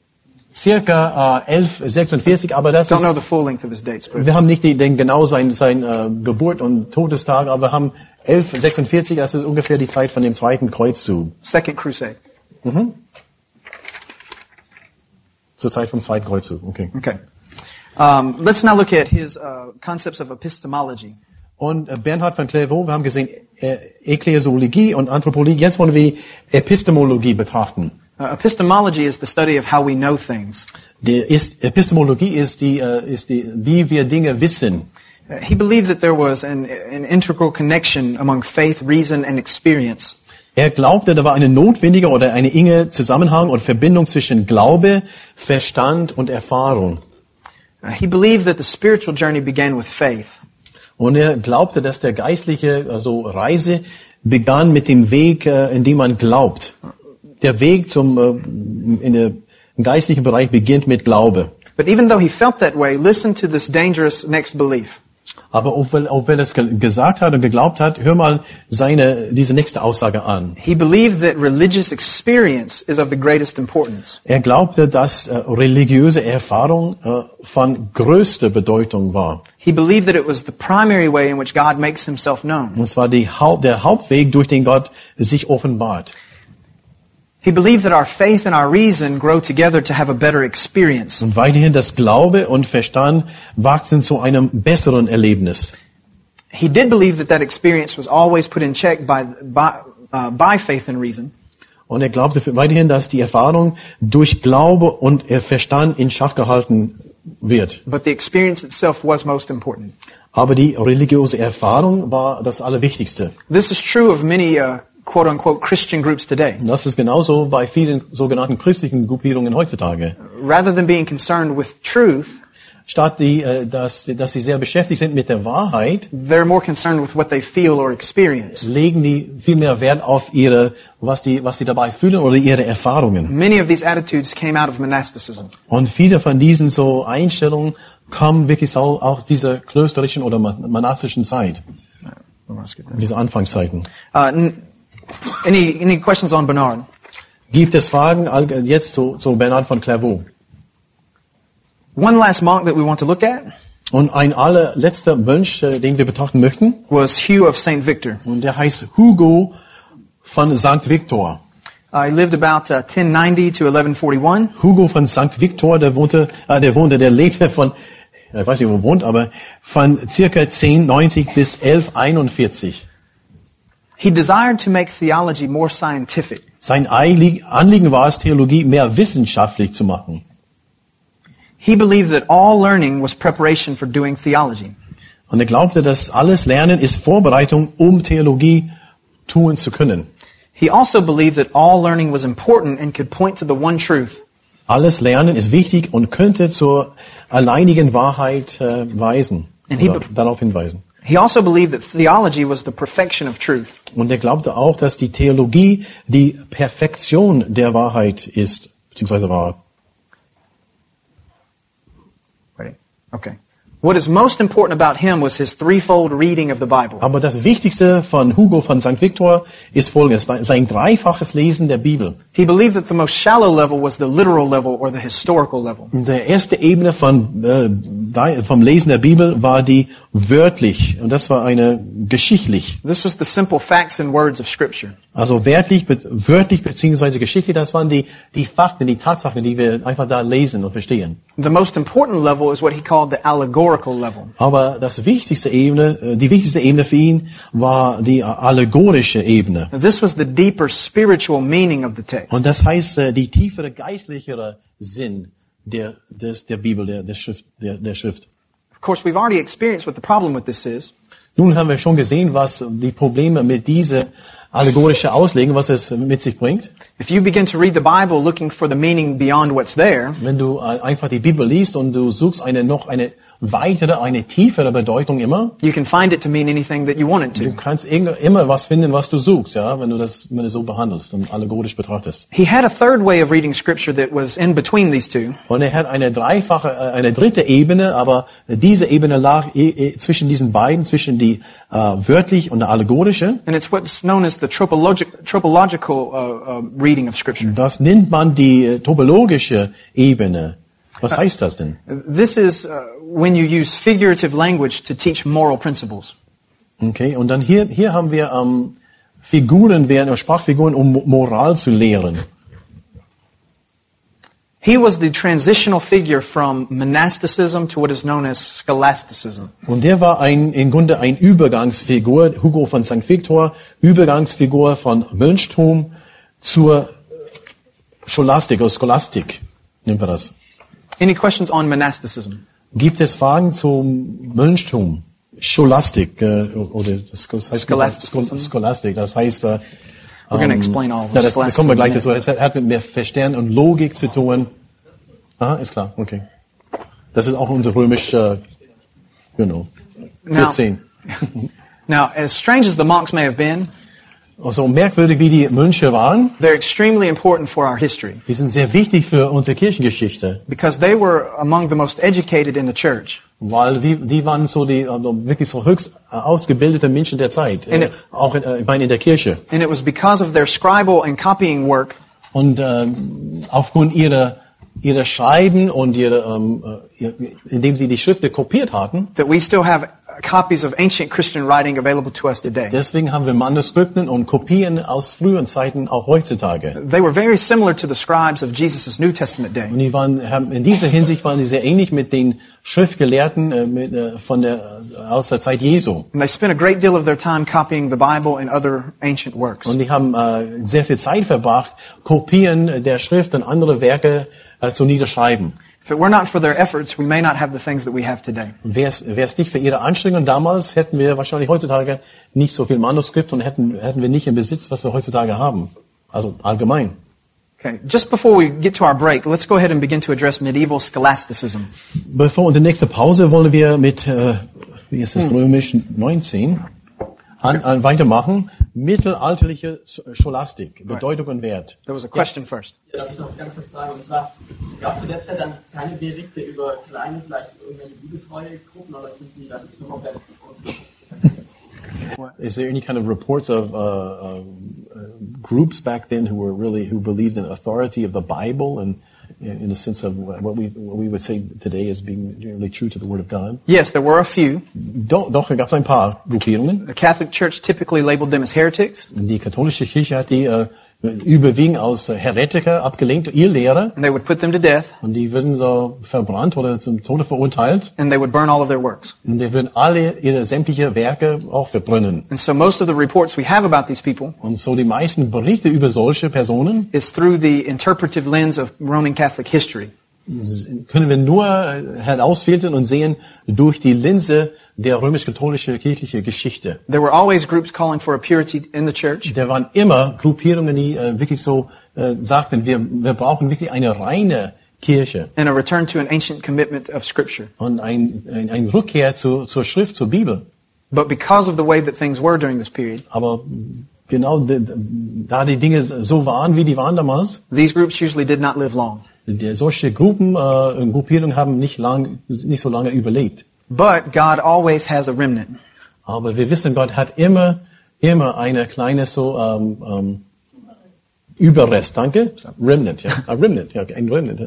circa äh, 1146, aber das Don't know ist, the full length of his dates, but wir haben nicht die, den genau sein, sein äh, Geburt und Todestag, aber wir haben 1146, das ist ungefähr die Zeit von dem zweiten Kreuzzug, Second Crusade. zur Zeit vom zweiten Kreuzzug. Okay. Okay. Um, let's now look at his uh, concepts of epistemology. Und äh, Bernhard von Clairvaux, wir haben gesehen äh, Ekklesiologie und Anthropologie. Jetzt wollen wir Epistemologie betrachten. Uh, epistemology is the study of how we know things. Die ist, Epistemologie ist die, äh, ist die, wie wir Dinge wissen. Uh, he believed that there was an, an integral connection among faith, reason, and experience. Er glaubte, da war eine notwendige oder eine enge Zusammenhang oder Verbindung zwischen Glaube, Verstand und Erfahrung. Uh, he believed that the spiritual journey began with faith. Und er glaubte, dass der geistliche also Reise begann mit dem Weg, äh, in dem man glaubt. Der Weg zum äh, in der, geistlichen Bereich beginnt mit Glaube. But even though he felt that way, listen to this dangerous next belief. Aber obwohl, obwohl er es ge gesagt hat und geglaubt hat, hör mal seine diese nächste Aussage an. He believed that religious experience is of the greatest importance. Er glaubte, dass äh, religiöse Erfahrung äh, von größter Bedeutung war. He believed that it was the primary way in which God makes himself known. Und zwar die der Hauptweg, durch den Gott sich offenbart. He believed that our faith and our reason grow together to have a better experience. Und weiterhin das Glaube und Verstand wachsen zu einem besseren Erlebnis. He did believe that that experience was always put in check by, by, uh, by faith and reason. Und er glaubte weiterhin, dass die Erfahrung durch Glaube und äh, Verstand in Schach gehalten wird. But the experience itself was most important. Aber die religiöse Erfahrung war das Allerwichtigste. This is true of many uh, quote unquote Christian groups today. Das ist genauso bei vielen sogenannten christlichen Gruppierungen heutzutage. Rather than being concerned with truth, Statt die, äh, dass, dass sie sehr beschäftigt sind mit der Wahrheit, they're more concerned with what they feel or experience. legen die viel mehr Wert auf ihre, was die, was sie dabei fühlen oder ihre Erfahrungen. Many of these attitudes came out of monasticism. Und viele von diesen so Einstellungen kommen wirklich so aus dieser klösterlichen oder monastischen Zeit, dieser Anfangszeiten. Uh, any, any questions on Bernard? Gibt es Fragen jetzt zu, zu Bernhard von Clairvaux? One last monk that we want to look at Und ein allerletzter Mönch, äh, den wir betrachten möchten, was Hugh of St. Victor. und der heißt Hugo von St. Victor. Uh, he lived about uh, 1090 to 1141. Hugo von St. Victor, der wohnte, äh, der wohnte, der lebte von, ich weiß nicht, wo er wohnt, aber von circa 1090 bis 1141. He desired to make theology more scientific. Sein Anliegen war es, Theologie mehr wissenschaftlich zu machen. He believed that all learning was preparation for doing theology. Und er glaubte, dass alles Lernen ist Vorbereitung, um Theologie tun zu können. He also believed that all learning was important and could point to the one truth. Alles Lernen ist wichtig und könnte zur alleinigen Wahrheit äh, weisen, darauf hinweisen. He also believed that theology was the perfection of truth. Und er glaubte auch, dass die Theologie die Perfektion der Wahrheit ist, beziehungsweise war. Okay. What is most important about him was his threefold reading of the Bible. Aber das Wichtigste von Hugo von St. Victor ist folgendes, sein dreifaches Lesen der Bibel. He believed that the most shallow level was the literal level or the historical level. Der erste Ebene von, äh, vom Lesen der Bibel war die wörtlich. Und das war eine geschichtlich. This was the simple facts and words of Scripture. Also wörtlich, wörtlich beziehungsweise geschichtlich, das waren die, die Fakten, die Tatsachen, die wir einfach da lesen und verstehen. The most important level is what he called the allegorical level. Aber das wichtigste Ebene, äh, die wichtigste Ebene für ihn war die allegorische Ebene. This was the deeper spiritual meaning of the text. Und das heißt, äh, die tiefere geistlichere Sinn der, des, der Bibel, der, der Schrift, der, der Schrift. Of course, we've already experienced what the problem with this is. Nun haben wir schon gesehen, was die Probleme mit dieser allegorische Auslegung, was es mit sich bringt. If you begin to read the Bible looking for the meaning beyond what's there, Wenn du äh, einfach die Bibel liest und du suchst eine noch eine weitere, eine tiefere Bedeutung immer, you can find it to mean anything that you want it du to. kannst irgend- immer was finden, was du suchst, ja, wenn du das, wenn du so behandelst und allegorisch betrachtest. He had a third way of reading Scripture that was in between these two. Und er hat eine dreifache, äh, eine dritte Ebene, aber diese Ebene lag zwischen diesen beiden, zwischen die äh, wörtlich und der allegorische. And it's what's known as the tropologic, tropological uh, uh, reading of Scripture. Das nennt man die äh, topologische Ebene. Was heißt das denn? This is uh, when you use figurative language to teach moral principles. Okay, und dann hier, hier haben wir ähm, Figuren werden, Sprachfiguren, um Mo- Moral zu lehren. He was the transitional figure from monasticism to what is known as scholasticism. Und der war ein, im Grunde ein Übergangsfigur, Hugo von St. Victor, Übergangsfigur von Mönchtum zur Scholastik oder Scholastik, nennen wir das. Any questions on monasticism? Gibt es Fragen zum Mönchtum? Scholastik, äh, oder das, das heißt Scholasticism. Scholastik, das heißt, äh, We're going to ähm, explain all of ja, das, da kommen wir gleich dazu. Das hat mit mehr Verstehen und Logik zu tun. Ah, ist klar, okay. Das ist auch unser römisch, äh, genau, Now- 14. Now, as strange as the monks may have been, so merkwürdig wie die Mönche waren, they're extremely important for our history die sind sehr wichtig für unsere Kirchengeschichte, because they were among the most educated in the church. weil die, die waren so die also wirklich so höchst äh, ausgebildete Menschen der Zeit, äh, it- auch in, äh, ich meine in der Kirche. And it was because of their scribal and copying work Und ähm, aufgrund ihrer ihrer Schreiben und ihrer, ähm, äh, indem sie die Schriften kopiert hatten, that we still have copies of ancient Christian writing available to us today. deswegen haben wir Manuskripten und Kopien aus früheren Zeiten auch heutzutage. They were very similar to the scribes of Jesus' New Testament day. Und die waren, in dieser Hinsicht waren sie sehr ähnlich mit den Schriftgelehrten äh, äh, von der, äh, aus der Zeit Jesu. And they spent a great deal of their time copying the Bible and other ancient works. Und die haben sehr viel Zeit verbracht, Kopien der Schrift und andere Werke zu niederschreiben. If it were not for their efforts, we may not have the things that we have today. Wäre es nicht für ihre Anstrengungen damals, hätten wir wahrscheinlich heutzutage nicht so viel Manuskript und hätten, hätten wir nicht im Besitz, was wir heutzutage haben. Also allgemein. Okay, just before we get to our break, let's go ahead and begin to address medieval scholasticism. Bevor unsere nächste Pause wollen wir mit, äh, wie ist es, römisch 19 an, an weitermachen. Mittelalterliche Scholastik, Bedeutung und Wert. There was a question first. Ja, darf ich noch ganz kurz fragen? Und zwar, gab es zu der Zeit dann keine Berichte über kleine, vielleicht irgendwelche bibeltreue Gruppen, oder sind die dann so komplett Is there any kind of reports of uh, uh, uh, groups back then who were really who believed in authority of the Bible and in the sense of what we what we would say today as being really true to the Word of God? Yes, there were a few. Doch, doch gab es ein paar Gruppierungen. The Catholic Church typically labeled them as heretics, Die katholische Kirche hat die äh, überwiegend äh, Heretiker abgelehnt, ihr Lehrer, and they would put them to death, und die würden so verbrannt oder zum Tode verurteilt. and they would burn all of their works. Und die würden alle ihre sämtliche Werke auch verbrennen. And so most of the reports we have about these people Und so die meisten Berichte über solche Personen is through the interpretive lens of Roman Catholic history. Können wir nur äh, herausfiltern und sehen durch die Linse der römisch-katholische kirchliche Geschichte. There were always groups calling for a purity in the church, Da waren immer Gruppierungen, die äh, wirklich so äh, sagten, wir, wir brauchen wirklich eine reine Kirche and a return to an ancient commitment of Scripture. und ein, ein, ein Rückkehr zu, zur Schrift, zur Bibel. But because of the way that things were during this period, Aber genau da die Dinge so waren, wie die waren damals, these groups usually did not live long. Die, solche Gruppen, äh, Gruppierungen haben nicht, lang, nicht so lange überlebt. But God always has a remnant. Aber wir wissen, Gott hat immer, immer eine kleine so ähm, ähm, Überrest, danke, Remnant, ja, ein Remnant, ja, ein Remnant, ja.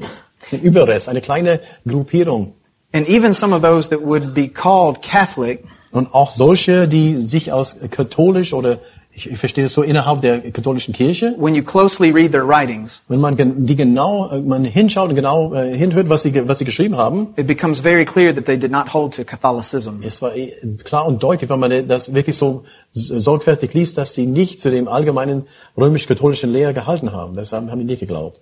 ein Überrest, eine kleine Gruppierung. And even some of those that would be called Catholic Und auch solche, die sich als katholisch oder ich, ich verstehe es so innerhalb der katholischen Kirche, when you closely read their writings, wenn man die genau, äh, man hinschaut und genau äh, hinhört, was sie, was sie geschrieben haben, it becomes very clear that they did not hold to Catholicism. es war eh klar und deutlich, wenn man das wirklich so sorgfältig liest, dass sie nicht zu dem allgemeinen römisch-katholischen Lehre gehalten haben. Das haben, haben die nicht geglaubt.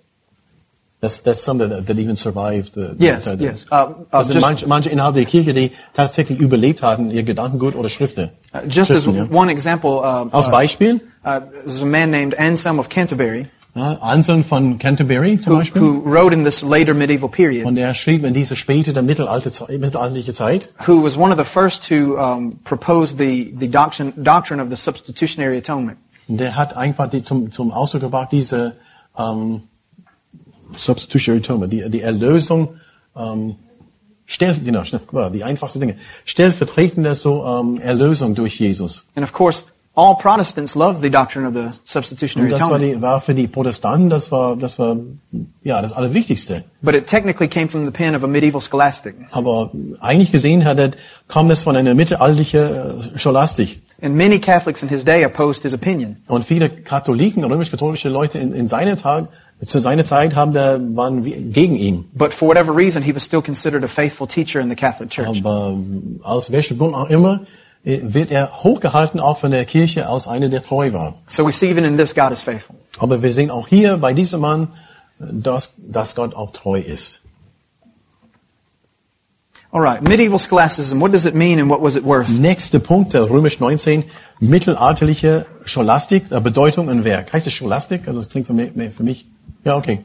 That's, that's something that, that even survived. The, Yes, the, yes. Uh, uh, das sind just- manche, manche innerhalb der Kirche, die tatsächlich überlebt hatten, ihr Gedankengut oder Schriften. Uh, just as Schriften, ja. one example, uh, Als uh, Beispiel, uh, there's a man named Anselm of Canterbury ja, Anselm von Canterbury zum who, Beispiel. who wrote in this later medieval period, Und er schrieb in diese späte der mittelalterliche Zeit. who was one of the first to um, propose the, the doctrine, doctrine of the substitutionary atonement. Und der hat einfach die zum, zum Ausdruck gebracht, diese ähm, Substitutionary Atonement, die, die Erlösung, ähm, stell, genau, die einfachsten Dinge, stellvertretende so ähm, Erlösung durch Jesus. And of course, all Protestants love the doctrine of the Und substitutionary das war, die, war für die Protestanten, das war, das war ja das Allerwichtigste. But it technically came from the pen of a medieval scholastic. Aber eigentlich gesehen hat er, kam es von einer mittelalterlichen äh, Scholastik. And many Catholics in his day opposed his opinion. Und viele Katholiken, römisch-katholische Leute in, in seiner Tag, zu seiner Zeit haben da, waren wie- gegen ihn. But for whatever reason, he was still considered a faithful teacher in the Catholic Church. Aber ähm, aus welchem Grund auch immer äh, wird er hochgehalten, auch von der Kirche, als einer, der treu war. So we see even in this, God is faithful. Aber wir sehen auch hier bei diesem Mann, äh, dass, dass Gott auch treu ist. All right, medieval scholasticism. What does it mean and what was it worth? Nächster Punkt, der Römisch 19, mittelalterliche Scholastik, äh, Bedeutung und Werk. Heißt es Scholastik? Also das klingt für mich, für mich ja okay.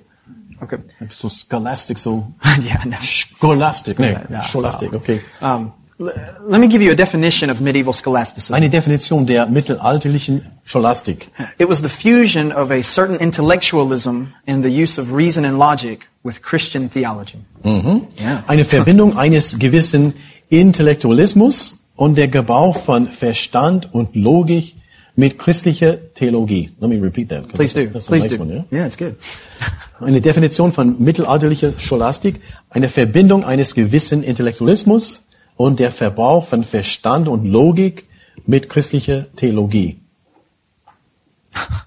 Okay. So Scholastik, so yeah, no. Scholastik, nee, Ja, Scholastik, okay. Um, let me give you a definition of medieval scholasticism. Eine Definition der mittelalterlichen Scholastik. It was the fusion of a certain intellectualism and the use of reason and logic with Christian theology. Ja. Eine Verbindung eines gewissen Intellektualismus und der Gebrauch von Verstand und Logik mit christlicher Theologie. Let me repeat that. Please do. that's a Please nice do. one, yeah? Yeah, it's good. Eine Definition von mittelalterlicher Scholastik, eine Verbindung eines gewissen Intellektualismus und der Verbrauch von Verstand und Logik mit christlicher Theologie.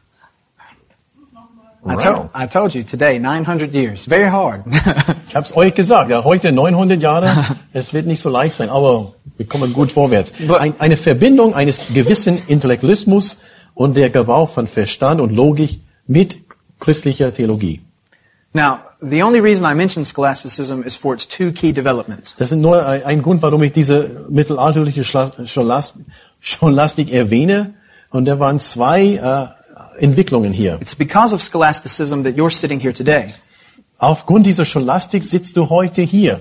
I, told, I told you today, 900 years. Very hard. Ich habe es euch gesagt, ja, heute 900 Jahre, es wird nicht so leicht sein, aber wir kommen gut vorwärts. Ein, eine Verbindung eines gewissen Intellektualismus und der Gebrauch von Verstand und Logik mit christlicher Theologie. now, the only reason I mention scholasticism is for its two key developments. Das ist nur ein, Grund, warum ich diese mittelalterliche Scholastik erwähne. Und da waren zwei äh, Entwicklungen hier. It's because of scholasticism that you're sitting here today. Aufgrund dieser Scholastik sitzt du heute hier.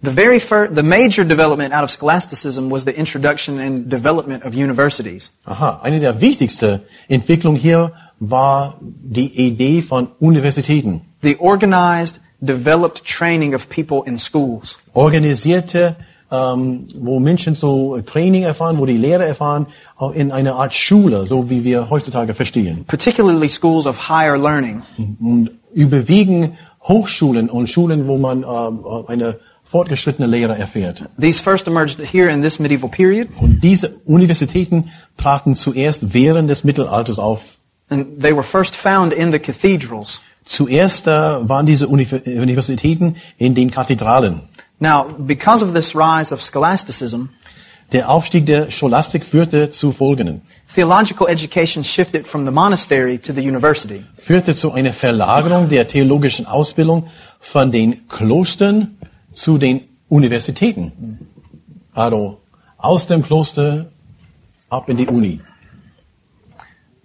The very first, the major development out of scholasticism was the introduction and development of universities. Aha, eine der wichtigsten Entwicklungen hier war die Idee von Universitäten. The organized, developed training of people in schools. Organisierte, ähm, wo Menschen so Training erfahren, wo die Lehre erfahren, in einer Art Schule, so wie wir heutzutage verstehen. particularly schools of higher learning. Und überwiegen Hochschulen und Schulen, wo man ähm, eine fortgeschrittene Lehre erfährt. These first emerged here in this medieval period, Und diese Universitäten traten zuerst während des Mittelalters auf. and they were first found in the cathedrals. Zuerst äh, waren diese Universitäten in den Kathedralen. Now, because of this rise of scholasticism, Der Aufstieg der Scholastik führte zu folgenden. theological education shifted from the monastery to the university. Führte zu einer Verlagerung der theologischen Ausbildung von den Klostern zu den Universitäten. Also aus dem Kloster ab in die Uni.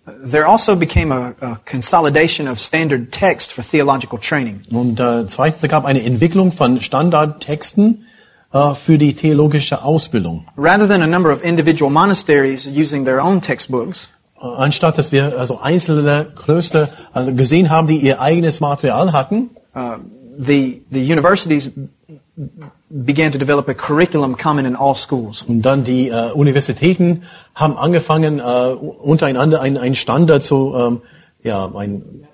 There also became a, a consolidation of standard text for theological training. Und äh, zweitens gab eine Entwicklung von Standardtexten äh, für die theologische Ausbildung. Rather than a number of individual monasteries using their own textbooks, Äh, Anstatt dass wir also einzelne Klöster also gesehen haben, die ihr eigenes Material hatten, uh, the, the universities began to develop a curriculum common in all schools. Und dann die äh, Universitäten haben angefangen, äh, untereinander einen, einen Standard zu, ähm, ja, ein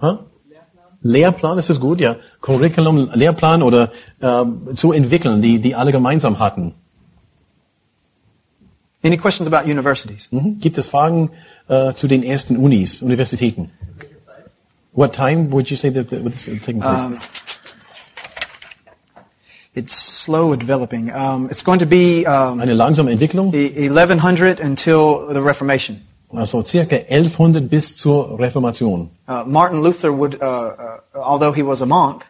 hä? Lehrplan, ist das gut, ja, Curriculum, Lehrplan oder äh, zu entwickeln, die, die alle gemeinsam hatten. Any questions about universities? Mhm. Gibt es Fragen äh, zu den ersten Unis, Universitäten? What time would you say that that was taking place? Um, it's slow developing. Um, it's going to be um, Eine langsame Entwicklung, e- 1100 until the Reformation. also circa 1100 bis zur Reformation. Uh, Martin Luther would, uh, uh, although he was a monk,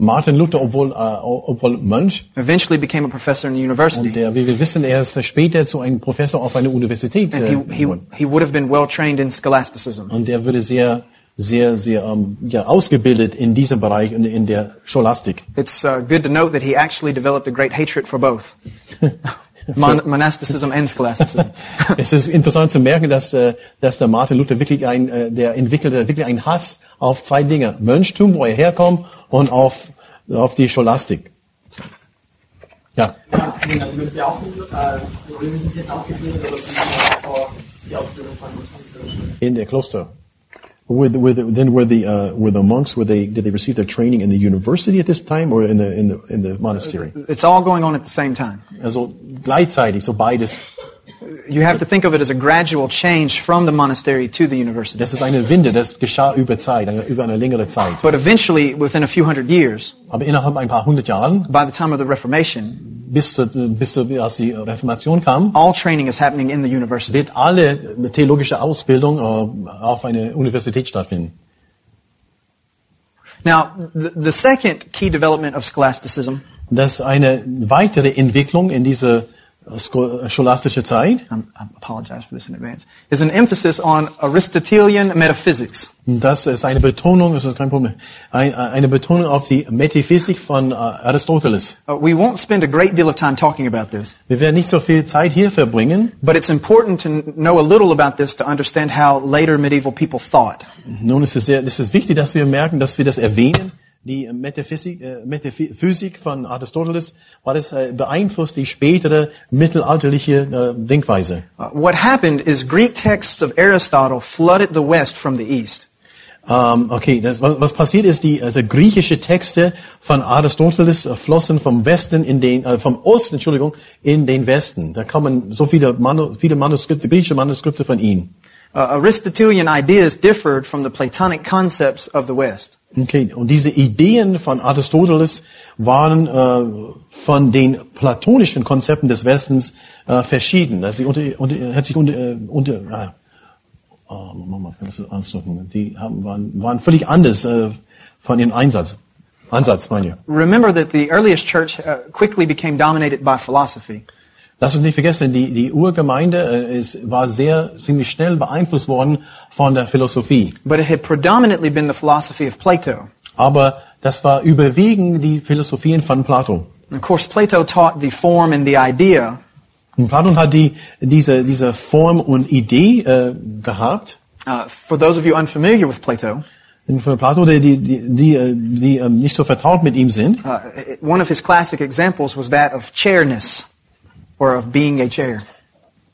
Martin Luther, obwohl, äh, obwohl Mönch, eventually became a professor in the university. und der, wie wir wissen, er ist später zu einem Professor auf einer Universität äh, And he, he, geworden. he would have been well trained in scholasticism. Und der würde sehr, sehr, sehr ähm, ja, ausgebildet in diesem Bereich, in, in der Scholastik. It's uh, good to note that he actually developed a great hatred for both mon- monasticism and scholasticism. es ist interessant zu merken, dass, äh, dass der Martin Luther wirklich ein, äh, der entwickelte wirklich einen Hass auf zwei Dinge. Mönchtum, wo er herkommt, und auf, auf die Scholastik. Ja. Auch äh, die Ausbildung von in the cloister. Were the, then were the uh, were the monks were they did they receive their training in the university at this time or in the in the in the monastery? It's all going on at the same time. Also gleichzeitig, so beides. You have to think of it as a gradual change from the monastery to the university. Das ist eine Winde, das geschah über Zeit, eine, über eine längere Zeit. But eventually, within a few hundred years, Aber innerhalb ein paar hundert Jahren, by the time of the Reformation, bis zur, bis zur, als die Reformation kam, all training is happening in the university. wird alle theologische Ausbildung äh, auf einer Universität stattfinden. Now, the, the second key development of scholasticism, Das eine weitere Entwicklung in diese äh, sko- scholastische Zeit. I'm, I apologize for this in advance, is an emphasis on Aristotelian metaphysics. Das ist eine Betonung, das ist kein Problem, ein, eine Betonung auf die Metaphysik von äh, Aristoteles. Uh, we won't spend a great deal of time talking about this, Wir werden nicht so viel Zeit hier verbringen. but it's important to know a little about this to understand how later medieval people thought. Nun ist es sehr, es ist wichtig, dass wir merken, dass wir das erwähnen. Die Metaphysik, äh, Metaphysik von Aristoteles, weil es äh, beeinflusst die spätere mittelalterliche äh, Denkweise. Uh, what happened is Greek texts of Aristotle flooded the West from the East. Ähm, okay, das, was, was passiert ist, die also griechische Texte von Aristoteles äh, flossen vom Westen in den, äh, vom Osten, Entschuldigung, in den Westen. Da kommen so viele, Manu, viele Manuskripte, griechische Manuskripte von ihm. Uh, Aristotelian ideas differed from the Platonic concepts of the West. Okay, und diese Ideen von Aristoteles waren äh, von den platonischen Konzepten des Westens äh, verschieden. Sie unter, unter, hat sich unter, äh, unter ah, oh, Mama, kann das ausdrücken? Die haben, waren, waren völlig anders äh, von ihrem Einsatz. Ansatz, meine ich. Remember that the earliest church uh, quickly became dominated by philosophy. Lass uns nicht vergessen, die, die Urgemeinde äh, ist, war sehr, ziemlich schnell beeinflusst worden von der Philosophie. But it had predominantly been the philosophy of Plato. Aber das war überwiegend die Philosophien von Plato. And of course, Plato taught the form and the idea, Und Platon hat die, diese, diese Form und Idee äh, gehabt. uh, for those of you unfamiliar with Plato, Und für Plato, die, die, die, die, äh, die ähm, nicht so vertraut mit ihm sind, uh, one of his classic examples was that of chairness, or of being a chair,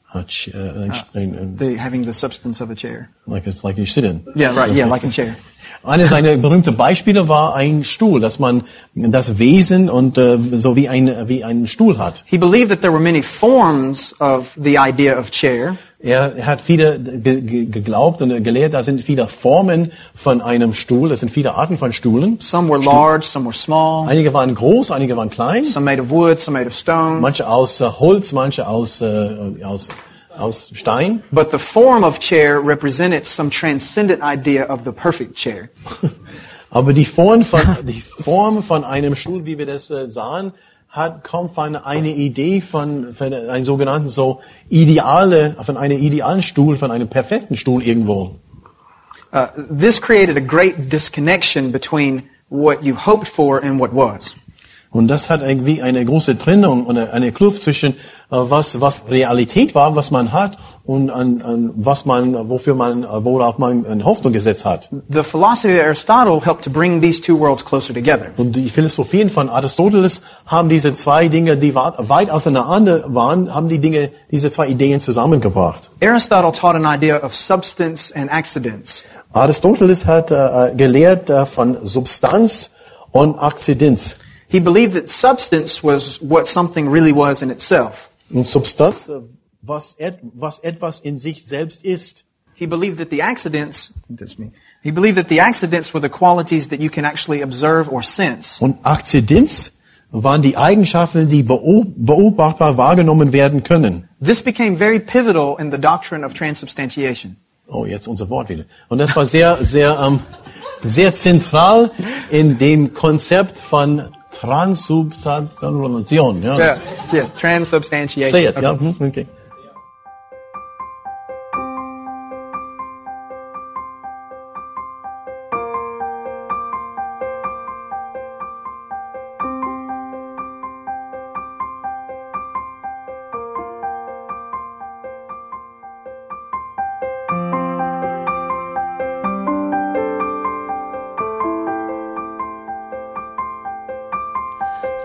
hat, äh, ein, ein, the, having the substance of a chair. like it's like you sit in. Yeah, right, yeah, like a chair. Eines seiner berühmten Beispiele war ein Stuhl, dass man das Wesen und äh, so wie ein, wie ein Stuhl hat. He believed that there were many forms of the idea of chair, Er hat viele ge ge geglaubt und gelehrt, da sind viele Formen von einem Stuhl, es sind viele Arten von Stühlen. Some were large, some were small, Einige waren groß, einige waren klein, some made of wood, some made of stone. manche aus äh, Holz, manche aus, äh, aus, aus Stein. But the form of chair represented some transcendent idea of the perfect chair. Aber die Form von, die Form von einem Stuhl, wie wir das äh, sahen, hat kommt von einer Idee von, von einem sogenannten so ideale, von einem idealen Stuhl, von einem perfekten Stuhl irgendwo. Uh, this created a great disconnection between what you hoped for and what was. Und das hat irgendwie eine große Trennung und eine, Kluft zwischen äh, was was Realität war, was man hat und an, an was man wofür man äh, worauf man eine Hoffnung gesetzt hat. The philosophy of Aristotle helped to bring these two worlds closer together. Und die Philosophien von Aristoteles haben diese zwei Dinge, die weit auseinander waren, haben die Dinge, diese zwei Ideen zusammengebracht. Aristotle taught an idea of substance and accidents. Aristoteles hat äh, gelehrt äh, von Substanz und Akzidenz. He believed that substance was what something really was in itself. Substanz, äh, uh, was, et, was etwas in sich selbst ist. He believed that the accidents, that's me. He believed that the accidents were the qualities that you can actually observe or sense. Und Akzidenz waren die Eigenschaften, die beobachtbar wahrgenommen werden können. This became very pivotal in the doctrine of transubstantiation. Oh, jetzt unser Wort wieder. Und das war sehr, sehr, ähm, sehr zentral in dem Konzept von Transubstantiation. Yeah, yes, transubstantiation. Say it, hmm, Okay. ja. hm, Okay.